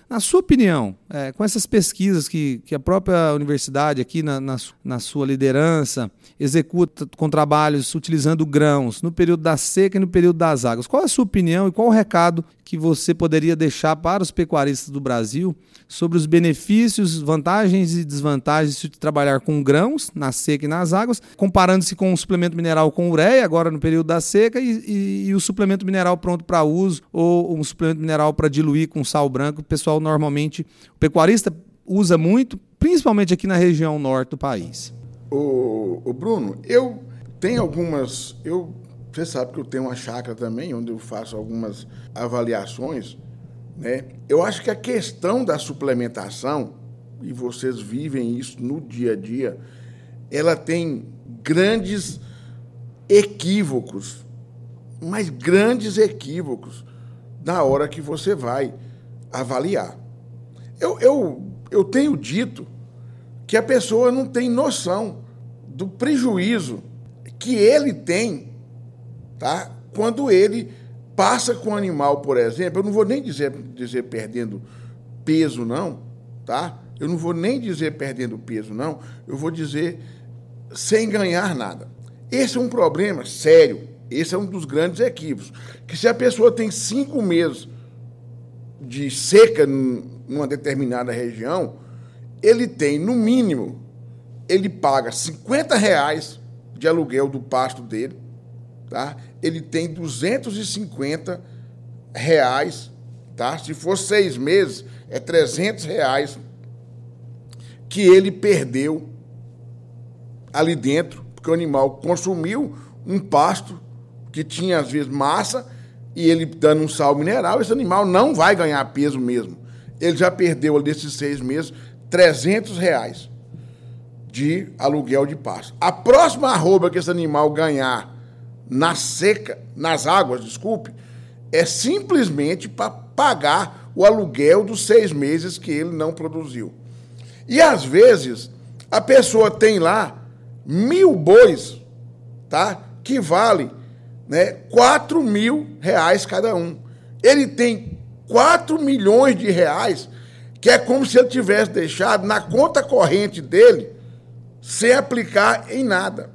Na sua opinião, é, com essas pesquisas que, que a própria universidade aqui na, na, na, sua liderança executa com trabalhos utilizando grãos no período da seca e no período das águas, qual é a sua opinião e qual o recado que você poderia deixar para os pecuaristas do Brasil sobre os benefícios, vantagens e desvantagens de trabalhar com grãos na seca e nas águas, comparando-se com o suplemento mineral com ureia, agora no período da seca, e, e, e o suplemento mineral pronto para uso, ou um suplemento mineral para diluir com sal branco. O pessoal normalmente, o pecuarista usa muito, principalmente aqui na região norte do país. O, o Bruno, eu tenho algumas. Eu, você sabe que eu tenho uma chácara também, onde eu faço algumas avaliações né? Eu acho que a questão da suplementação, e vocês vivem isso no dia a dia, ela tem grandes equívocos, mas grandes equívocos na hora que você vai avaliar. Eu, eu, eu tenho dito que a pessoa não tem noção do prejuízo que ele tem tá? quando ele passa com o animal, por exemplo, eu não vou nem dizer, dizer perdendo peso, não, tá? Eu não vou nem dizer perdendo peso, não. Eu vou dizer sem ganhar nada. Esse é um problema sério. Esse é um dos grandes equívocos. Que se a pessoa tem cinco meses de seca numa determinada região, ele tem, no mínimo, ele paga 50 reais de aluguel do pasto dele, tá? Ele tem 250 reais, tá? Se for seis meses, é 300 reais que ele perdeu ali dentro, porque o animal consumiu um pasto que tinha, às vezes, massa, e ele dando um sal mineral, esse animal não vai ganhar peso mesmo. Ele já perdeu, desses seis meses, 300 reais de aluguel de pasto. A próxima arroba que esse animal ganhar na seca, nas águas, desculpe, é simplesmente para pagar o aluguel dos seis meses que ele não produziu. E às vezes a pessoa tem lá mil bois, tá? Que vale né, 4 mil reais cada um. Ele tem 4 milhões de reais, que é como se ele tivesse deixado na conta corrente dele sem aplicar em nada.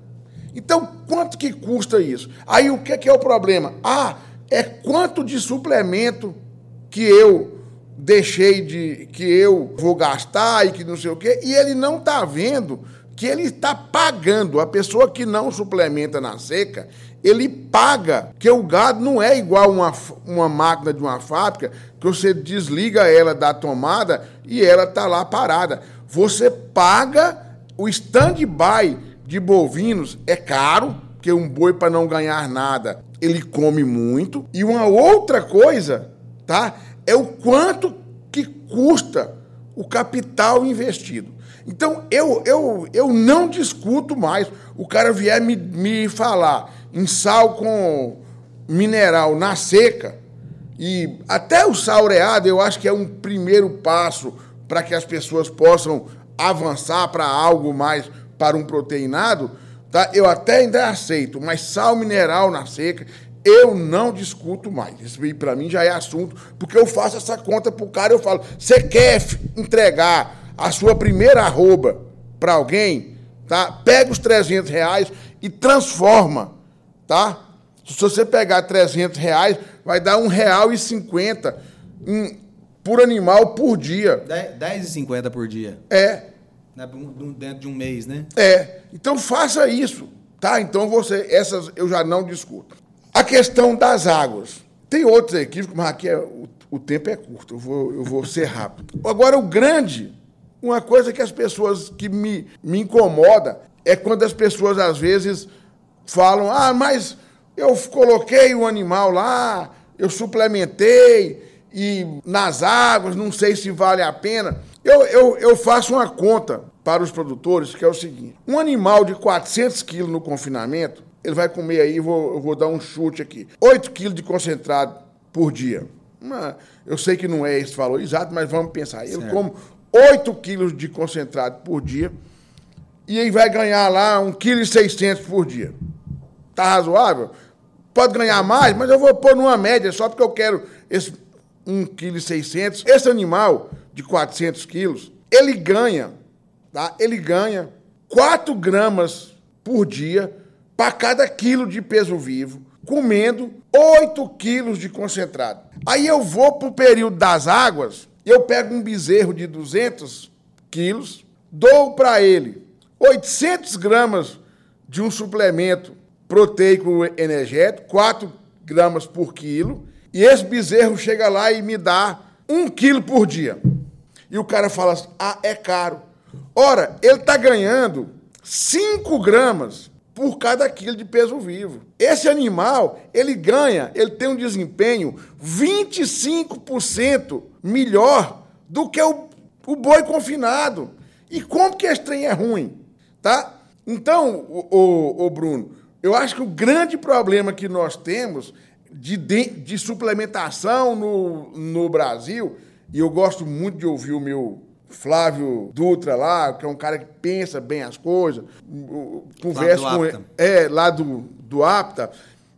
Então, quanto que custa isso? Aí o que é, que é o problema? Ah, é quanto de suplemento que eu deixei de que eu vou gastar e que não sei o quê, e ele não está vendo que ele está pagando. A pessoa que não suplementa na seca, ele paga, que o gado não é igual uma, uma máquina de uma fábrica, que você desliga ela da tomada e ela está lá parada. Você paga o stand-by de bovinos, é caro, porque um boi para não ganhar nada, ele come muito. E uma outra coisa, tá? É o quanto que custa o capital investido. Então, eu, eu, eu não discuto mais. O cara vier me, me falar em sal com mineral na seca, e até o saureado eu acho que é um primeiro passo para que as pessoas possam avançar para algo mais para um proteinado, tá? eu até ainda aceito, mas sal mineral na seca, eu não discuto mais. Isso para mim já é assunto, porque eu faço essa conta para o cara, eu falo, você quer entregar a sua primeira arroba para alguém, tá? Pega os 300 reais e transforma, tá? Se você pegar 300 reais, vai dar R$ 1,50 por animal por dia. R$ 10,50 por dia. É. Né, dentro de um mês, né? É. Então faça isso, tá? Então você, essas eu já não discuto. A questão das águas. Tem outros equívocos, mas aqui é, o, o tempo é curto, eu vou, eu vou ser rápido. Agora, o grande uma coisa que as pessoas que me, me incomoda é quando as pessoas às vezes falam: ah, mas eu coloquei o animal lá, eu suplementei e nas águas, não sei se vale a pena. Eu, eu, eu faço uma conta para os produtores que é o seguinte: um animal de 400 quilos no confinamento, ele vai comer aí, vou, eu vou dar um chute aqui, 8 quilos de concentrado por dia. Uma, eu sei que não é esse valor exato, mas vamos pensar. Ele certo. come 8 quilos de concentrado por dia e aí vai ganhar lá 1,6 kg por dia. Tá razoável? Pode ganhar mais, mas eu vou pôr numa média só porque eu quero esse 1,6 kg. Esse animal de 400 quilos, ele ganha, tá? Ele ganha 4 gramas por dia para cada quilo de peso vivo, comendo 8 quilos de concentrado. Aí eu vou para o período das águas, eu pego um bezerro de 200 quilos, dou para ele 800 gramas de um suplemento proteico energético, 4 gramas por quilo, e esse bezerro chega lá e me dá 1 quilo por dia. E o cara fala assim, ah, é caro. Ora, ele está ganhando 5 gramas por cada quilo de peso vivo. Esse animal, ele ganha, ele tem um desempenho 25% melhor do que o, o boi confinado. E como que esse trem é ruim? Tá? Então, o, o, o Bruno, eu acho que o grande problema que nós temos de, de, de suplementação no, no Brasil, e eu gosto muito de ouvir o meu Flávio Dutra lá, que é um cara que pensa bem as coisas, conversa com ele, é, lá do, do APTA.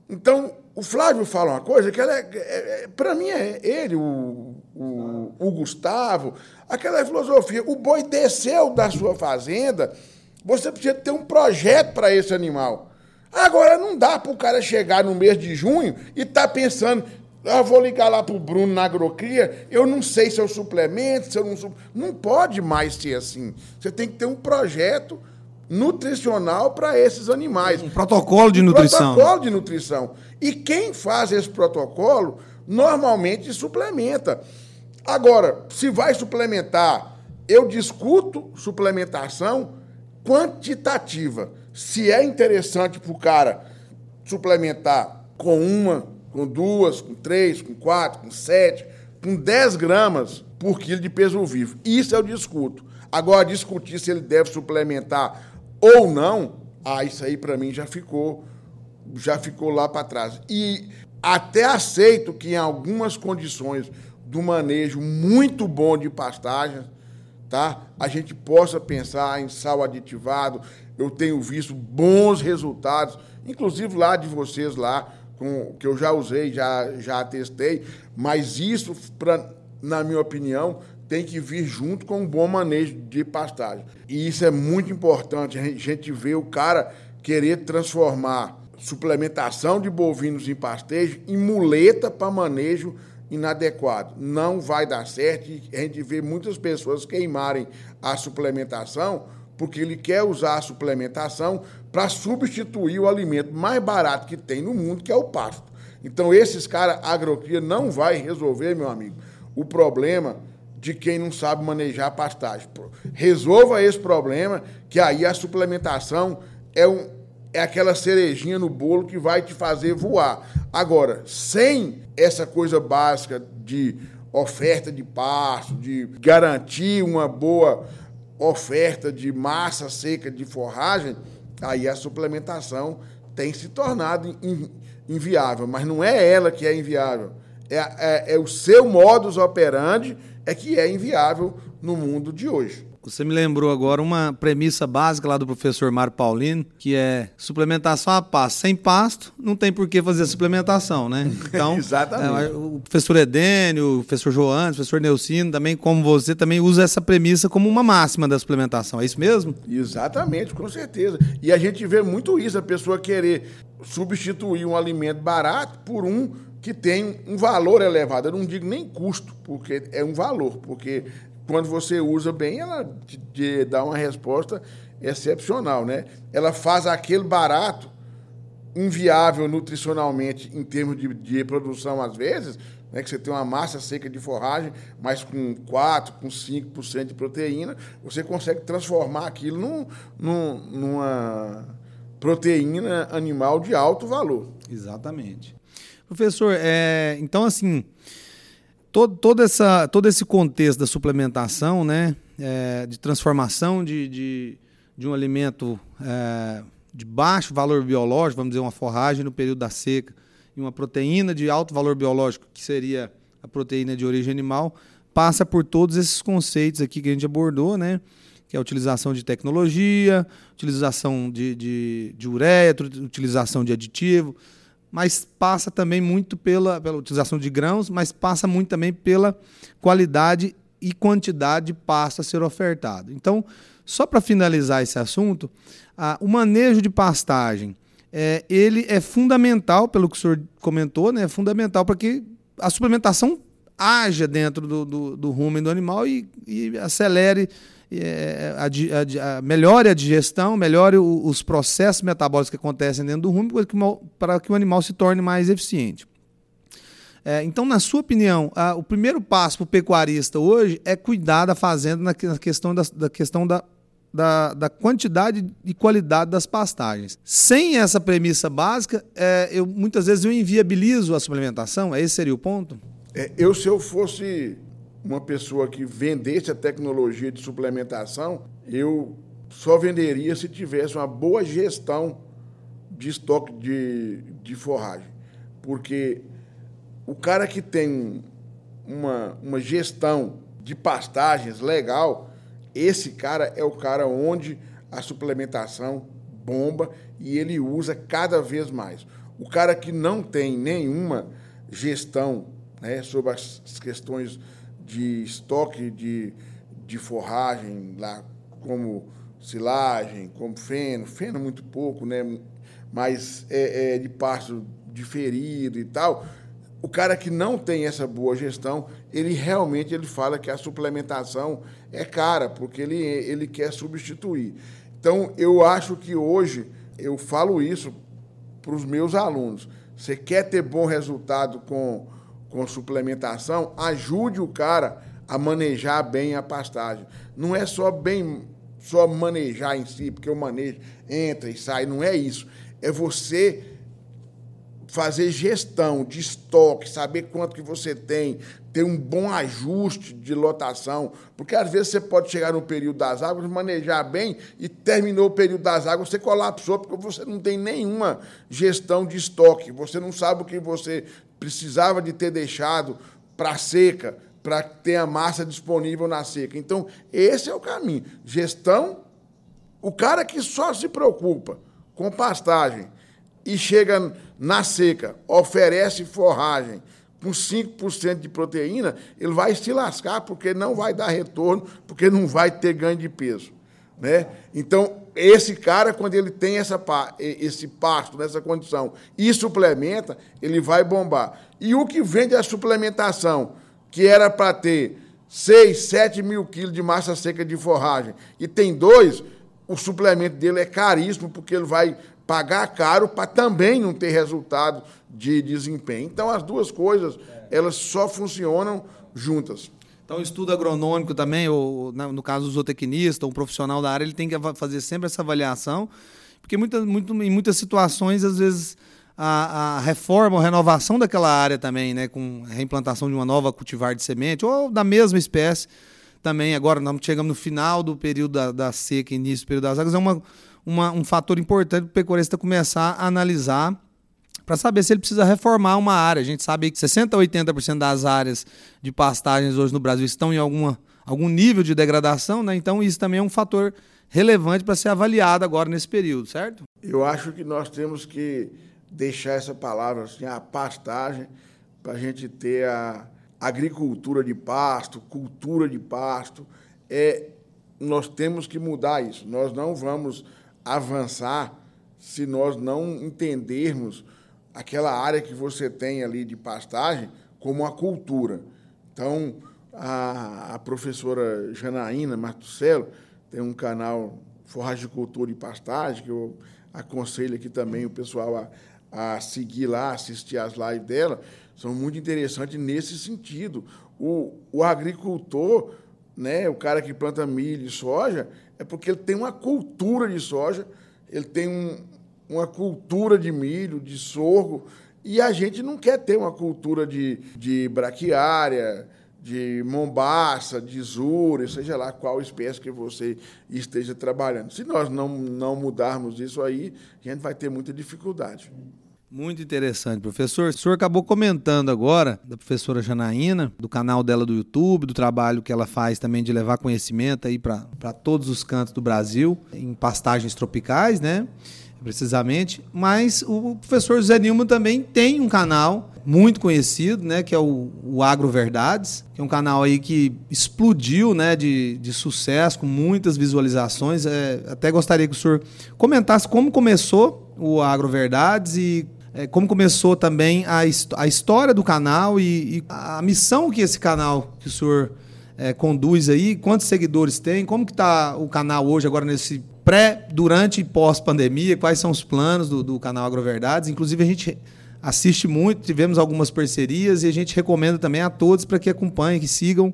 Então, o Flávio fala uma coisa que ela é, é, é para mim é ele, o, o, o, Gustavo, aquela filosofia. O boi desceu da sua fazenda, você precisa ter um projeto para esse animal. Agora não dá para o cara chegar no mês de junho e estar tá pensando, eu vou ligar lá para o Bruno na agrocria, eu não sei se eu suplemento, se eu não Não pode mais ser assim. Você tem que ter um projeto nutricional para esses animais. Um protocolo de um nutrição. Protocolo de nutrição. E quem faz esse protocolo normalmente suplementa. Agora, se vai suplementar, eu discuto suplementação quantitativa. Se é interessante para o cara suplementar com uma com duas, com três, com quatro, com sete, com dez gramas por quilo de peso vivo. Isso eu discuto. Agora, discutir se ele deve suplementar ou não, ah, isso aí para mim já ficou, já ficou lá para trás. E até aceito que em algumas condições do manejo muito bom de pastagens, tá? A gente possa pensar em sal aditivado. Eu tenho visto bons resultados, inclusive lá de vocês lá, com, que eu já usei, já, já testei, mas isso, pra, na minha opinião, tem que vir junto com um bom manejo de pastagem. E isso é muito importante, a gente vê o cara querer transformar suplementação de bovinos em pastejo em muleta para manejo inadequado. Não vai dar certo a gente vê muitas pessoas queimarem a suplementação porque ele quer usar a suplementação para substituir o alimento mais barato que tem no mundo, que é o pasto. Então, esses caras, agrocria não vai resolver, meu amigo, o problema de quem não sabe manejar a pastagem. Resolva esse problema, que aí a suplementação é, um, é aquela cerejinha no bolo que vai te fazer voar. Agora, sem essa coisa básica de oferta de pasto, de garantir uma boa oferta de massa seca de forragem, aí a suplementação tem se tornado inviável. Mas não é ela que é inviável, é, é, é o seu modus operandi é que é inviável no mundo de hoje. Você me lembrou agora uma premissa básica lá do professor Mário Paulino, que é suplementação a pasto. Sem pasto, não tem por que fazer suplementação, né? Então, Exatamente. É, o professor Edênio, o professor Joana, o professor Neucino, também, como você, também usa essa premissa como uma máxima da suplementação. É isso mesmo? Exatamente, com certeza. E a gente vê muito isso, a pessoa querer substituir um alimento barato por um que tem um valor elevado. Eu não digo nem custo, porque é um valor, porque quando você usa bem, ela te, te dá uma resposta excepcional, né? Ela faz aquele barato inviável nutricionalmente em termos de, de produção às vezes, né, que você tem uma massa seca de forragem, mas com 4, com 5% de proteína, você consegue transformar aquilo num, num, numa proteína animal de alto valor. Exatamente. Professor, é, então assim, todo, todo, essa, todo esse contexto da suplementação, né, é, de transformação de, de, de um alimento é, de baixo valor biológico, vamos dizer, uma forragem no período da seca, e uma proteína de alto valor biológico, que seria a proteína de origem animal, passa por todos esses conceitos aqui que a gente abordou, né? que é a utilização de tecnologia, utilização de, de, de ureia, utilização de aditivo, mas passa também muito pela, pela utilização de grãos, mas passa muito também pela qualidade e quantidade de pasto a ser ofertado. Então, só para finalizar esse assunto, o manejo de pastagem, é, ele é fundamental, pelo que o senhor comentou, né, é fundamental para que a suplementação haja dentro do, do, do rumen do animal e, e acelere é, a, a, a, melhore a digestão, melhore o, os processos metabólicos que acontecem dentro do rumo para que o animal se torne mais eficiente. É, então, na sua opinião, a, o primeiro passo para o pecuarista hoje é cuidar da fazenda na, na questão, da, da questão da, da, da, quantidade e qualidade das pastagens. Sem essa premissa básica, é, eu muitas vezes eu inviabilizo a suplementação. Esse seria o ponto? É, eu, se eu fosse uma pessoa que vendesse a tecnologia de suplementação, eu só venderia se tivesse uma boa gestão de estoque de, de forragem. Porque o cara que tem uma, uma gestão de pastagens legal, esse cara é o cara onde a suplementação bomba e ele usa cada vez mais. O cara que não tem nenhuma gestão né, sobre as questões de estoque de, de forragem, lá como silagem, como feno, feno muito pouco, né? mas é, é de pasto diferido e tal. O cara que não tem essa boa gestão, ele realmente ele fala que a suplementação é cara, porque ele, ele quer substituir. Então, eu acho que hoje, eu falo isso para os meus alunos. Você quer ter bom resultado com com suplementação, ajude o cara a manejar bem a pastagem. Não é só bem só manejar em si, porque o manejo entra e sai, não é isso. É você fazer gestão de estoque, saber quanto que você tem, ter um bom ajuste de lotação, porque às vezes você pode chegar no período das águas, manejar bem e terminou o período das águas, você colapsou porque você não tem nenhuma gestão de estoque, você não sabe o que você precisava de ter deixado para seca, para ter a massa disponível na seca. Então, esse é o caminho. Gestão, o cara que só se preocupa com pastagem e chega na seca, oferece forragem com 5% de proteína, ele vai se lascar porque não vai dar retorno, porque não vai ter ganho de peso. Né? Então, esse cara, quando ele tem essa, esse pasto nessa condição e suplementa, ele vai bombar. E o que vende a suplementação, que era para ter 6, 7 mil quilos de massa seca de forragem, e tem dois, o suplemento dele é caríssimo, porque ele vai pagar caro para também não ter resultado de desempenho. Então, as duas coisas, elas só funcionam juntas. Então, estudo agronômico também, ou, no caso do zootecnista, um profissional da área, ele tem que fazer sempre essa avaliação, porque muita, muito, em muitas situações, às vezes, a, a, reforma ou renovação daquela área também, né, com a reimplantação de uma nova cultivar de semente, ou da mesma espécie, também, agora nós chegamos no final do período da, da seca, início do período das águas, é uma, uma, um fator importante para o pecuarista começar a analisar para saber se ele precisa reformar uma área. A gente sabe que 60% a 80% das áreas de pastagens hoje no Brasil estão em alguma, algum nível de degradação, né? então isso também é um fator relevante para ser avaliado agora nesse período, certo? Eu acho que nós temos que deixar essa palavra assim, a pastagem, para a gente ter a agricultura de pasto, cultura de pasto. É, nós temos que mudar isso. Nós não vamos avançar se nós não entendermos aquela área que você tem ali de pastagem como uma cultura. Então, a, a professora Janaína Martucelo tem um canal Forragicultura e Pastagem, que eu aconselho aqui também o pessoal a, a seguir lá, assistir as lives dela, são muito interessantes nesse sentido. O, o agricultor, né, o cara que planta milho e soja, é porque ele tem uma cultura de soja, ele tem um, uma cultura de milho, de sorgo, e a gente não quer ter uma cultura de, de braquiária, de mombaça, de zura, seja lá qual espécie que você esteja trabalhando. Se nós não, não mudarmos isso aí, a gente vai ter muita dificuldade. Muito interessante, professor. O senhor acabou comentando agora da professora Janaína, do canal dela do YouTube, do trabalho que ela faz também de levar conhecimento aí para todos os cantos do Brasil, em pastagens tropicais, né? Precisamente, mas o professor José Nilma também tem um canal muito conhecido, né, que é o, o Agro Verdades, que é um canal aí que explodiu, né, de, de sucesso, com muitas visualizações. É, até gostaria que o senhor comentasse como começou o Agro Verdades e é, como começou também a, a história do canal e, e, a missão que esse canal que o senhor é, conduz aí, quantos seguidores tem, como que está o canal hoje agora nesse pré, durante e pós-pandemia, quais são os planos do, do canal Agroverdades. Inclusive, a gente assiste muito, tivemos algumas parcerias e a gente recomenda também a todos para que acompanhem, que sigam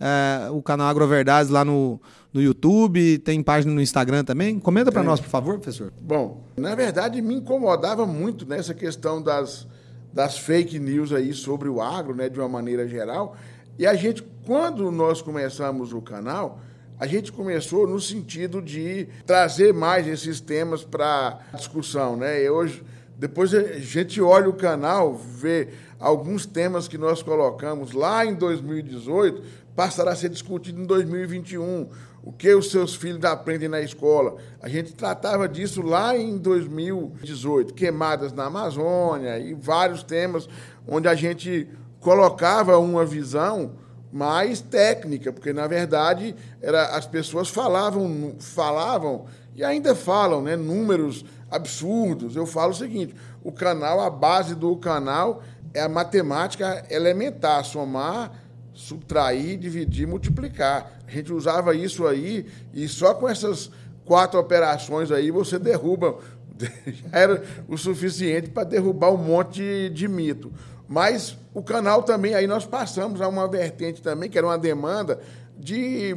é, o canal Agroverdades lá no, no YouTube, tem página no Instagram também. Comenta para nós, por favor, professor. Bom, na verdade, me incomodava muito nessa questão das, das fake news aí sobre o agro, né, de uma maneira geral. E a gente, quando nós começamos o canal, a gente começou no sentido de trazer mais esses temas para discussão, né? E hoje, depois a gente olha o canal, vê alguns temas que nós colocamos lá em 2018 passará a ser discutido em 2021. O que os seus filhos aprendem na escola? A gente tratava disso lá em 2018, queimadas na Amazônia e vários temas onde a gente colocava uma visão mais técnica, porque na verdade era, as pessoas falavam, falavam e ainda falam, né, números absurdos. Eu falo o seguinte: o canal, a base do canal é a matemática elementar, somar, subtrair, dividir, multiplicar. A gente usava isso aí e só com essas quatro operações aí você derruba. Já era o suficiente para derrubar um monte de mito. Mas o canal também, aí nós passamos a uma vertente também, que era uma demanda de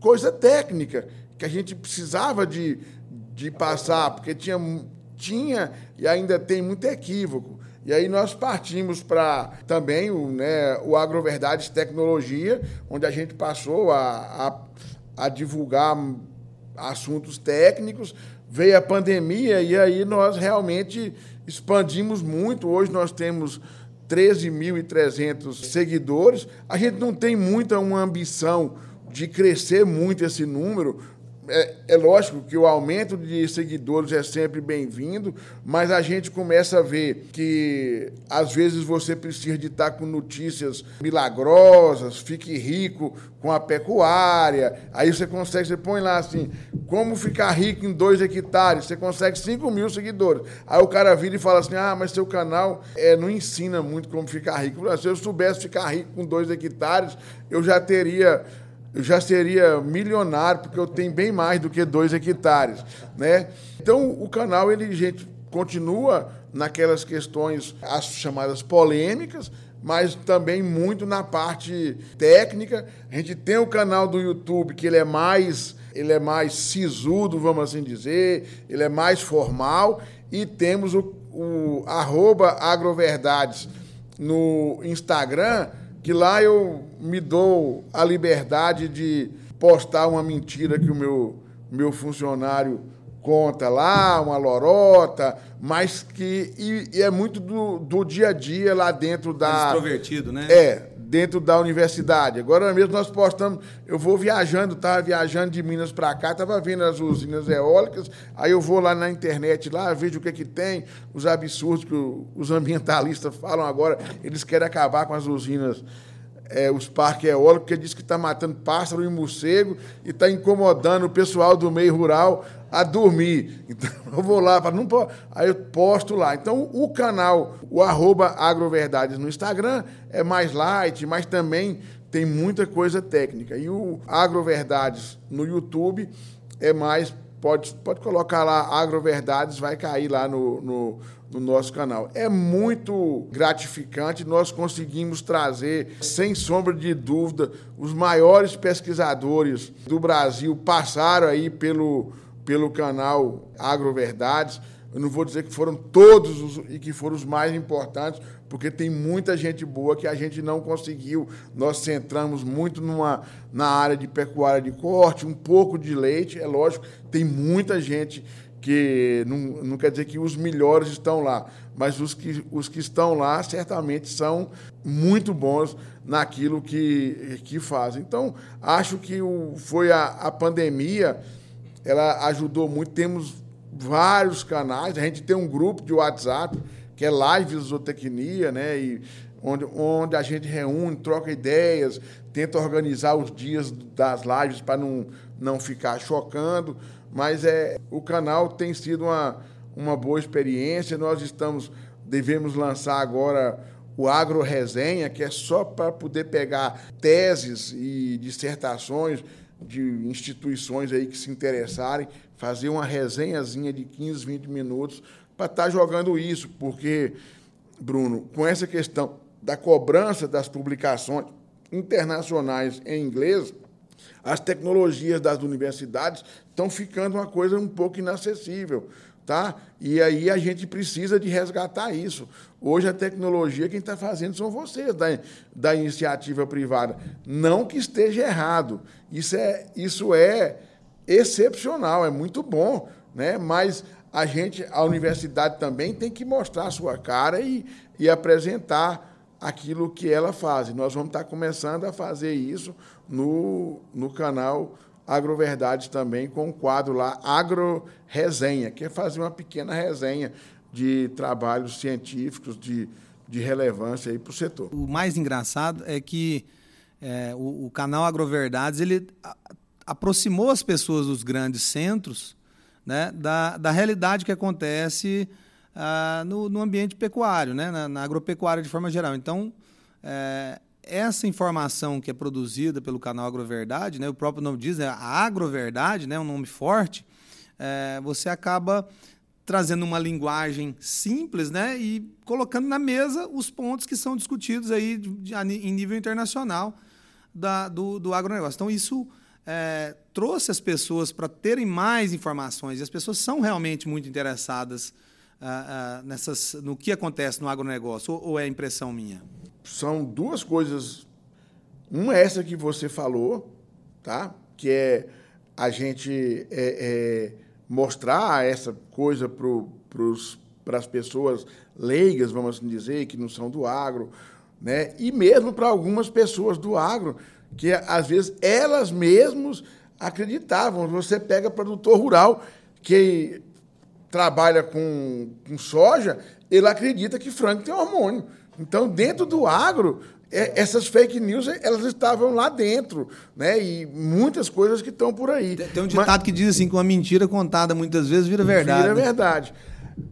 coisa técnica, que a gente precisava de, de passar, porque tinha, tinha e ainda tem muito equívoco. E aí nós partimos para também o, né, o Agroverdades Tecnologia, onde a gente passou a, a, a divulgar assuntos técnicos, veio a pandemia e aí nós realmente expandimos muito. Hoje nós temos 13.300 seguidores. A gente não tem muita uma ambição de crescer muito esse número, é, é, lógico que o aumento de seguidores é sempre bem-vindo, mas a gente começa a ver que às vezes você precisa de estar com notícias milagrosas, fique rico com a pecuária, aí você consegue, você põe lá assim, como ficar rico em dois hectares, você consegue 5 mil seguidores. Aí o cara vira e fala assim, ah, mas seu canal é, não ensina muito como ficar rico. Se eu soubesse ficar rico com dois hectares, eu já teria eu já seria milionário, porque eu tenho bem mais do que dois hectares. Né? Então, o canal, ele, gente, continua naquelas questões, as chamadas polêmicas, mas também muito na parte técnica. A gente tem o canal do YouTube, que ele é mais, ele é mais sisudo, vamos assim dizer, ele é mais formal, e temos o, o arroba agroverdades no Instagram, que lá eu me dou a liberdade de postar uma mentira que o meu, meu funcionário conta lá, uma lorota, mas que. E, e é muito do, do dia a dia lá dentro da. Mais extrovertido, né? É, dentro da universidade. Agora mesmo nós postamos, eu vou viajando, estava viajando de Minas para cá, estava vendo as usinas eólicas, aí eu vou lá na internet, lá vejo o que, que tem, os absurdos que os ambientalistas falam agora, eles querem acabar com as usinas é, os parques eólicos, porque diz que está matando pássaro e morcego e está incomodando o pessoal do meio rural a dormir. Então, eu vou lá, não aí eu posto lá. Então, o canal, o arroba agroverdades no Instagram é mais light, mas também tem muita coisa técnica. E o Agroverdades no YouTube é mais pode, pode colocar lá Agroverdades, vai cair lá no, no, no, nosso canal. É muito gratificante, nós conseguimos trazer, sem sombra de dúvida, os maiores pesquisadores do Brasil passaram aí pelo, pelo canal Agroverdades. Eu não vou dizer que foram todos os, e que foram os mais importantes, porque tem muita gente boa que a gente não conseguiu. Nós centramos muito numa, na área de pecuária de corte, um pouco de leite, é lógico, tem muita gente que não, não quer dizer que os melhores estão lá, mas os que, os que estão lá certamente são muito bons naquilo que, que fazem. Então, acho que o, foi a, a pandemia, ela ajudou muito. Temos vários canais, a gente tem um grupo de WhatsApp que é Live Zootecnia, né? E onde, onde a gente reúne, troca ideias, tenta organizar os dias das lives para não, não ficar chocando. Mas é, o canal tem sido uma, uma boa experiência. Nós estamos, devemos lançar agora o Agro Resenha, que é só para poder pegar teses e dissertações de instituições aí que se interessarem, fazer uma resenhazinha de 15, 20 minutos para estar tá jogando isso, porque, Bruno, com essa questão da cobrança das publicações internacionais em inglês, as tecnologias das universidades estão ficando uma coisa um pouco inacessível. Tá? E aí a gente precisa de resgatar isso. Hoje a tecnologia, quem está fazendo são vocês, da, da iniciativa privada. Não que esteja errado. Isso é, isso é excepcional, é muito bom. Né? Mas a gente, a universidade também tem que mostrar a sua cara e, e apresentar aquilo que ela faz. nós vamos estar começando a fazer isso no, no canal Agroverdades também, com um quadro lá, Agro Resenha, que é fazer uma pequena resenha de trabalhos científicos de, de relevância para o setor. O mais engraçado é que é, o, o, canal Agroverdades ele aproximou as pessoas dos grandes centros né, da, da realidade que acontece ah, no, no, ambiente pecuário, né, na, na, agropecuária de forma geral. Então, é, essa informação que é produzida pelo canal Agroverdade, né, o próprio nome diz, é a Agroverdade, né, um nome forte, é, você acaba trazendo uma linguagem simples né, e colocando na mesa os pontos que são discutidos aí de, de, em nível internacional da, do, do agronegócio. Então, isso é, trouxe as pessoas para terem mais informações, e as pessoas são realmente muito interessadas ah, ah, nessas, no que acontece no agronegócio, ou, ou é impressão minha? São duas coisas. Uma é essa que você falou, tá? que é a gente é, é, mostrar essa coisa para as pessoas leigas, vamos assim dizer, que não são do agro, né? e mesmo para algumas pessoas do agro, que às vezes elas mesmas acreditavam. Você pega produtor rural que trabalha com, com soja, ele acredita que frango tem hormônio. Então, dentro do agro, é, essas fake news elas estavam lá dentro, né? E muitas coisas que estão por aí. Tem um ditado Mas, que diz assim que uma mentira contada muitas vezes vira verdade. Vira verdade.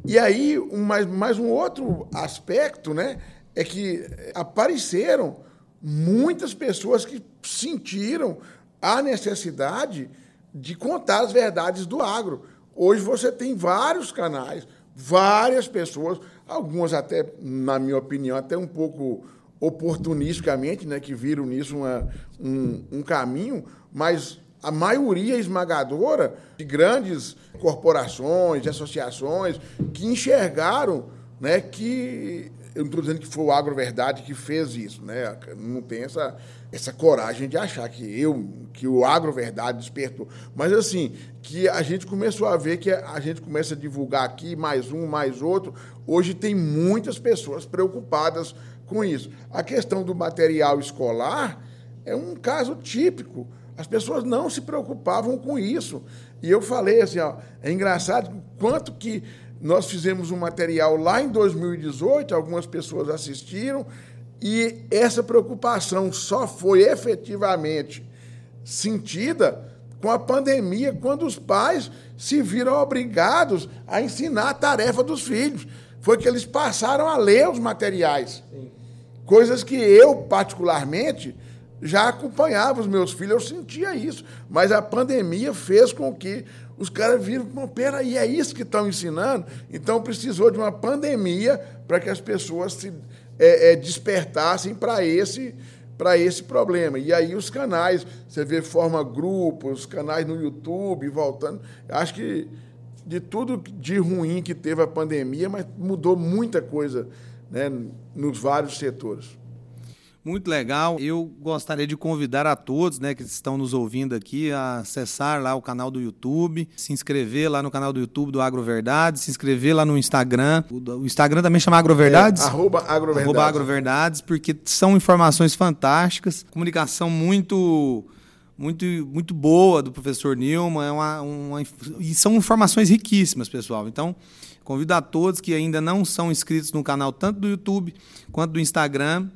E aí, um, mais, mais um outro aspecto, né? É que apareceram muitas pessoas que sentiram há necessidade de contar as verdades do agro. Hoje você tem vários canais, várias pessoas, algumas até, na minha opinião, até um pouco oportunisticamente, né, que viram nisso uma, um, um caminho, mas a maioria esmagadora de grandes corporações, associações, que enxergaram né, que eu não estou dizendo que foi o Agroverdade que fez isso, né? Não tem essa, essa coragem de achar que eu, que o Agroverdade despertou. Mas assim, que a gente começou a ver que a gente começa a divulgar aqui mais um, mais outro. Hoje tem muitas pessoas preocupadas com isso. A questão do material escolar é um caso típico. As pessoas não se preocupavam com isso. E eu falei assim, ó, é engraçado quanto que nós fizemos um material lá em 2018, algumas pessoas assistiram, e essa preocupação só foi efetivamente sentida com a pandemia, quando os pais se viram obrigados a ensinar a tarefa dos filhos. Foi que eles passaram a ler os materiais. Sim. Coisas que eu, particularmente, já acompanhava os meus filhos, eu sentia isso. Mas a pandemia fez com que os caras viram, peraí, é isso que estão ensinando? Então precisou de uma pandemia para que as pessoas se é, é, despertassem para esse, esse problema. E aí os canais, você vê, forma grupos, canais no YouTube, voltando. Acho que de tudo de ruim que teve a pandemia, mas mudou muita coisa né, nos vários setores. Muito legal. Eu gostaria de convidar a todos né, que estão nos ouvindo aqui a acessar lá o canal do YouTube, se inscrever lá no canal do YouTube do Agroverdades, se inscrever lá no Instagram. O Instagram também chama Agroverdades? É, arroba Agroverdades. Arroba Agroverdades, porque são informações fantásticas, comunicação muito muito, muito boa do professor Nilman, é uma, uma, e são informações riquíssimas, pessoal. Então, convido a todos que ainda não são inscritos no canal, tanto do YouTube quanto do Instagram,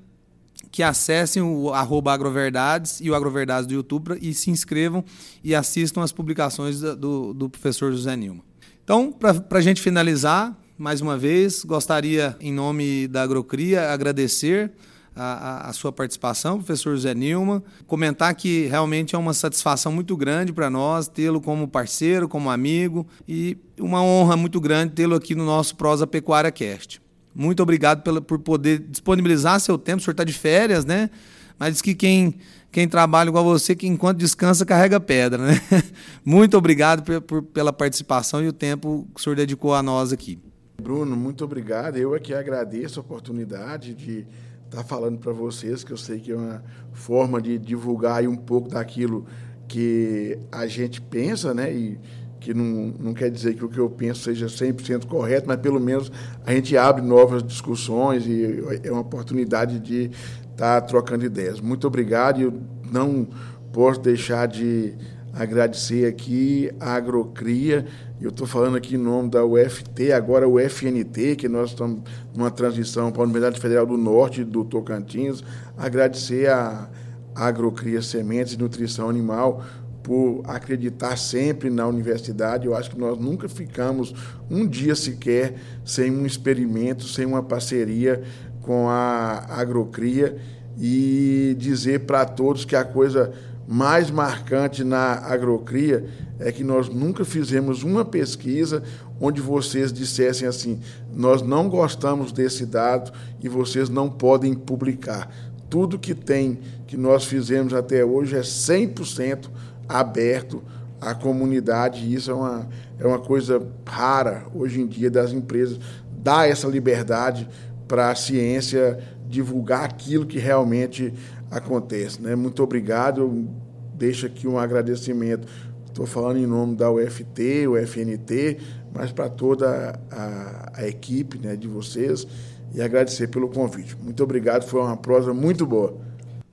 que acessem o agroverdades e o agroverdades do YouTube e se inscrevam e assistam as publicações do, do professor José Nilma. Então, para a gente finalizar, mais uma vez, gostaria, em nome da Agrocria, agradecer a, a, sua participação, professor José Nilma. Comentar que realmente é uma satisfação muito grande para nós tê-lo como parceiro, como amigo e uma honra muito grande tê-lo aqui no nosso Prosa Pecuária Cast. Muito obrigado pela, por poder disponibilizar seu tempo. O senhor está de férias, né? Mas diz que quem, quem trabalha igual você, que enquanto descansa, carrega pedra, né? Muito obrigado por, por, pela participação e o tempo que o senhor dedicou a nós aqui. Bruno, muito obrigado. Eu aqui agradeço a oportunidade de estar falando para vocês, que eu sei que é uma forma de divulgar um pouco daquilo que a gente pensa, né? E, que não, não quer dizer que o que eu penso seja 100% correto, mas pelo menos a gente abre novas discussões e é uma oportunidade de estar tá trocando ideias. Muito obrigado e eu não posso deixar de agradecer aqui a Agrocria. Eu estou falando aqui em nome da UFT, agora o FNT, que nós estamos numa transição para a Universidade Federal do Norte do Tocantins. Agradecer a Agrocria Sementes e Nutrição Animal por acreditar sempre na universidade. Eu acho que nós nunca ficamos um dia sequer sem um experimento, sem uma parceria com a Agrocria e dizer para todos que a coisa mais marcante na Agrocria é que nós nunca fizemos uma pesquisa onde vocês dissessem assim: nós não gostamos desse dado e vocês não podem publicar. Tudo que tem que nós fizemos até hoje é 100% aberto à comunidade. E isso é uma, é uma coisa rara hoje em dia das empresas, dar essa liberdade para a ciência divulgar aquilo que realmente acontece. Né? Muito obrigado. Eu deixo aqui um agradecimento. Estou falando em nome da UFT, UFNT, mas para toda a, a equipe né, de vocês e agradecer pelo convite. Muito obrigado, foi uma prosa muito boa.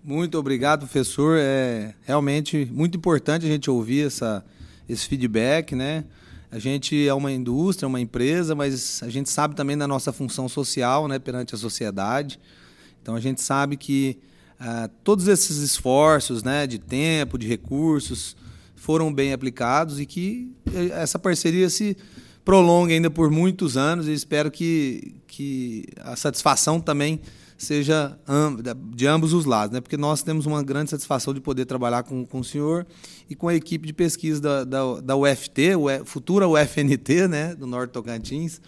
Muito obrigado, professor. É realmente muito importante a gente ouvir essa, esse feedback, né? A gente é uma indústria, uma empresa, mas a gente sabe também da nossa função social, né, perante a sociedade. Então a gente sabe que ah, todos esses esforços, né, de tempo, de recursos, foram bem aplicados e que essa parceria se prolongue ainda por muitos anos e espero que, que a satisfação também seja de ambos os lados, né? porque nós temos uma grande satisfação de poder trabalhar com, com o senhor e com a equipe de pesquisa da, da, da UFT, futura UFNT, né? do Norte Tocantins,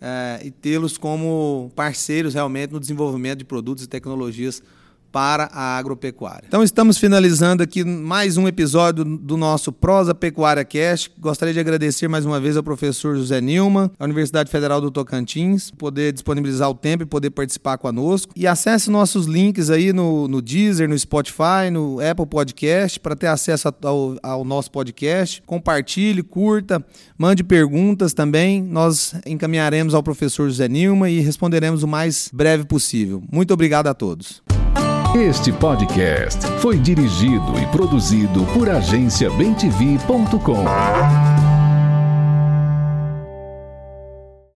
é, e tê-los como parceiros realmente no desenvolvimento de produtos e tecnologias para a agropecuária. Então estamos finalizando aqui mais um episódio do nosso Prosa Pecuária Cast. Gostaria de agradecer mais uma vez ao professor José Nilman, da Universidade Federal do Tocantins, poder disponibilizar o tempo e poder participar conosco. E acesse nossos links aí no, no Deezer, no Spotify, no Apple Podcast, para ter acesso ao, ao nosso podcast. Compartilhe, curta, mande perguntas também. Nós encaminharemos ao professor José Nilman e responderemos o mais breve possível. Muito obrigado a todos. Este podcast foi dirigido e produzido por agenciabemtv.com.